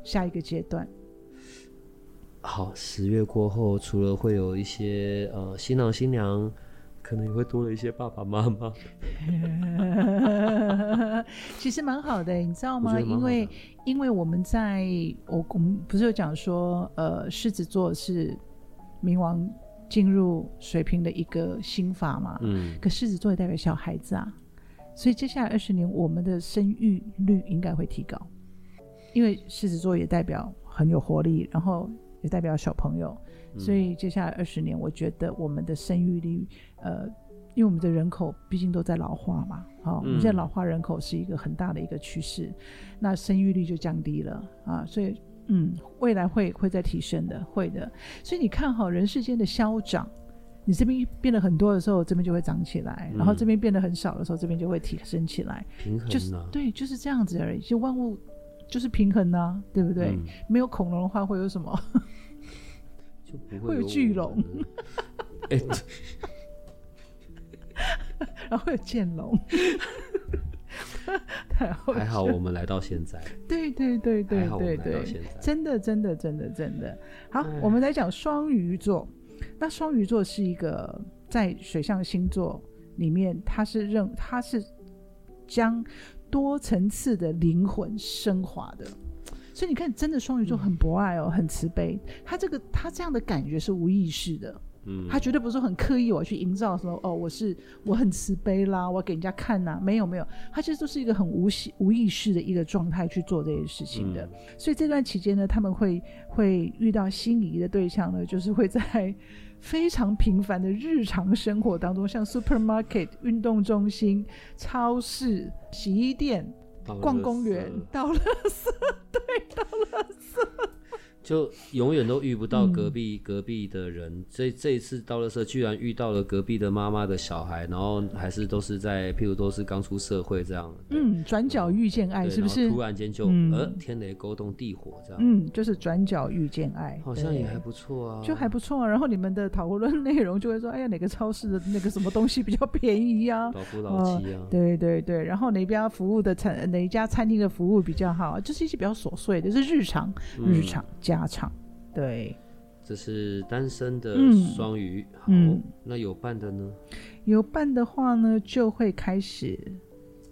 下一个阶段。好，十月过后，除了会有一些呃新郎新娘。可能也会多了一些爸爸妈妈，其实蛮好的，你知道吗？因为因为我们在我我们不是有讲说，呃，狮子座是冥王进入水瓶的一个心法嘛，嗯，可狮子座也代表小孩子啊，所以接下来二十年我们的生育率应该会提高，因为狮子座也代表很有活力，然后也代表小朋友。所以接下来二十年，我觉得我们的生育率，呃，因为我们的人口毕竟都在老化嘛，好、哦，我们现在老化人口是一个很大的一个趋势，那生育率就降低了啊，所以嗯，未来会会再提升的，会的。所以你看好人世间的消长，你这边变得很多的时候，这边就会长起来，然后这边变得很少的时候，这边就会提升起来，平衡、啊、就是对，就是这样子而已。就万物就是平衡呢、啊，对不对？嗯、没有恐龙的话，会有什么？就不会有，巨龙，欸、然后会有剑龙，还好我们来到现在，对对对对对对，真的真的真的真的。好。唉我们来讲双鱼座，那双鱼座是一个在水象星座里面，它是认它是将多层次的灵魂升华的。所以你看，真的双鱼座很博爱哦，嗯、很慈悲。他这个他这样的感觉是无意识的，嗯，他绝对不是说很刻意我去营造说哦，我是我很慈悲啦，我给人家看呐、啊，没有没有，他其实都是一个很无意无意识的一个状态去做这些事情的。嗯、所以这段期间呢，他们会会遇到心仪的对象呢，就是会在 非常平凡的日常生活当中，像 supermarket 运动中心、超市、洗衣店。逛公园，倒垃圾，对，倒垃圾。就永远都遇不到隔壁、嗯、隔壁的人，这这一次到了社，居然遇到了隔壁的妈妈的小孩，然后还是都是在，譬如都是刚出社会这样。嗯，转角遇见爱是不是？突然间就、嗯、呃天雷勾动地火这样。嗯，就是转角遇见爱，好像也还不错啊，就还不错啊。然后你们的讨论内容就会说，哎呀，哪个超市的 那个什么东西比较便宜呀、啊？老夫老妻啊、哦。对对对，然后哪边服务的餐，哪一家餐厅的服务比较好，就是一些比较琐碎的，就是日常日常加。嗯家常，对，这是单身的双鱼。好，嗯、那有伴的呢？有伴的话呢，就会开始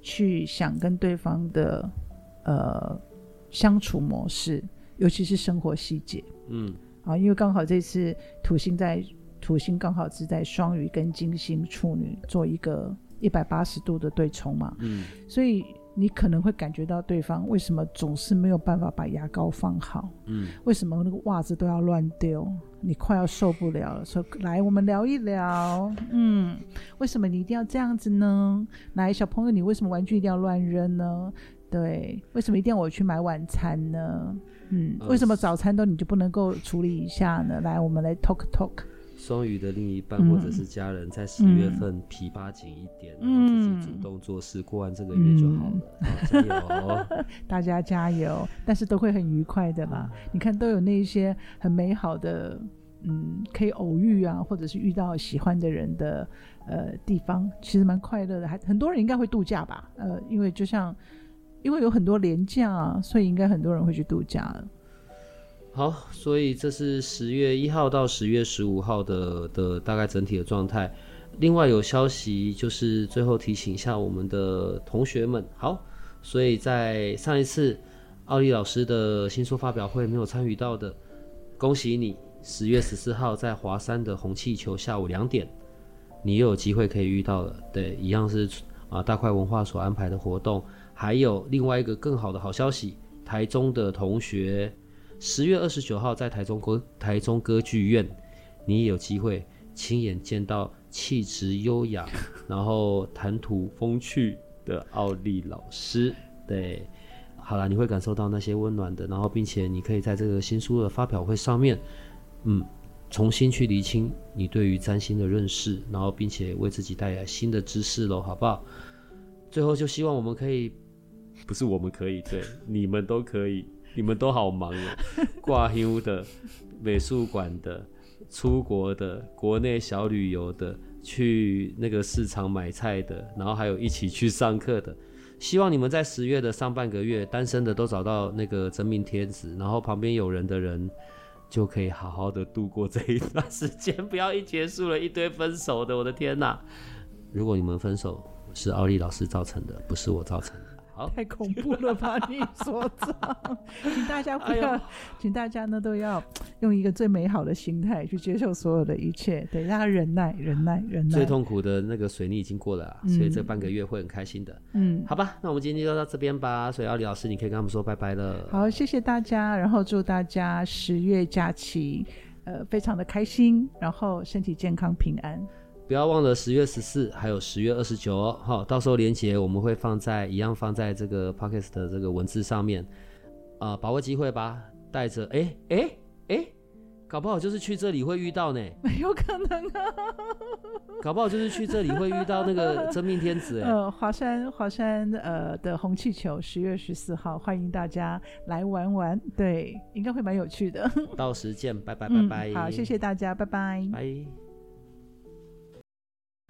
去想跟对方的呃相处模式，尤其是生活细节。嗯，啊，因为刚好这次土星在土星刚好是在双鱼跟金星处女做一个一百八十度的对冲嘛。嗯，所以。你可能会感觉到对方为什么总是没有办法把牙膏放好？嗯，为什么那个袜子都要乱丢？你快要受不了了，说来我们聊一聊。嗯，为什么你一定要这样子呢？来，小朋友，你为什么玩具一定要乱扔呢？对，为什么一定要我去买晚餐呢？嗯，为什么早餐都你就不能够处理一下呢？来，我们来 talk talk。双鱼的另一半或者是家人，在十月份皮扒紧一点，嗯、然后自己主动做事，过完这个月就好了。加油！大家加油！但是都会很愉快的啦。嗯、你看，都有那一些很美好的，嗯，可以偶遇啊，或者是遇到喜欢的人的呃地方，其实蛮快乐的。还很多人应该会度假吧？呃，因为就像因为有很多连假啊，所以应该很多人会去度假了。好，所以这是十月一号到十月十五号的的大概整体的状态。另外有消息就是最后提醒一下我们的同学们。好，所以在上一次奥利老师的新书发表会没有参与到的，恭喜你，十月十四号在华山的红气球下午两点，你又有机会可以遇到了。对，一样是啊大块文化所安排的活动。还有另外一个更好的好消息，台中的同学。十月二十九号在台中歌台中歌剧院，你也有机会亲眼见到气质优雅，然后谈吐风趣的奥利老师。对，好了，你会感受到那些温暖的，然后并且你可以在这个新书的发表会上面，嗯，重新去厘清你对于占星的认识，然后并且为自己带来新的知识喽，好不好？最后就希望我们可以，不是我们可以，对，你们都可以，你们都好忙哦，挂休的，美术馆的，出国的，国内小旅游的，去那个市场买菜的，然后还有一起去上课的。希望你们在十月的上半个月，单身的都找到那个真命天子，然后旁边有人的人，就可以好好的度过这一段时间，不要一结束了一堆分手的，我的天哪！如果你们分手是奥利老师造成的，不是我造成的。好，太恐怖了吧！你所长，请大家不要，哎、请大家呢都要用一个最美好的心态去接受所有的一切，对，大家忍耐，忍耐，忍耐。最痛苦的那个水逆已经过了啊，嗯、所以这半个月会很开心的。嗯，好吧，那我们今天就到这边吧。所以奥莉老师，你可以跟他们说拜拜了。好，谢谢大家，然后祝大家十月假期，呃，非常的开心，然后身体健康平安。不要忘了十月十四还有十月二十九哦，好，到时候连结我们会放在一样放在这个 podcast 的这个文字上面，啊、呃，把握机会吧，带着哎哎哎，搞不好就是去这里会遇到呢，没有可能啊，搞不好就是去这里会遇到那个 真命天子哎，呃，华山华山呃的红气球十月十四号，欢迎大家来玩玩，对，应该会蛮有趣的，到时见，拜拜拜拜，嗯、好，谢谢大家，拜拜，拜。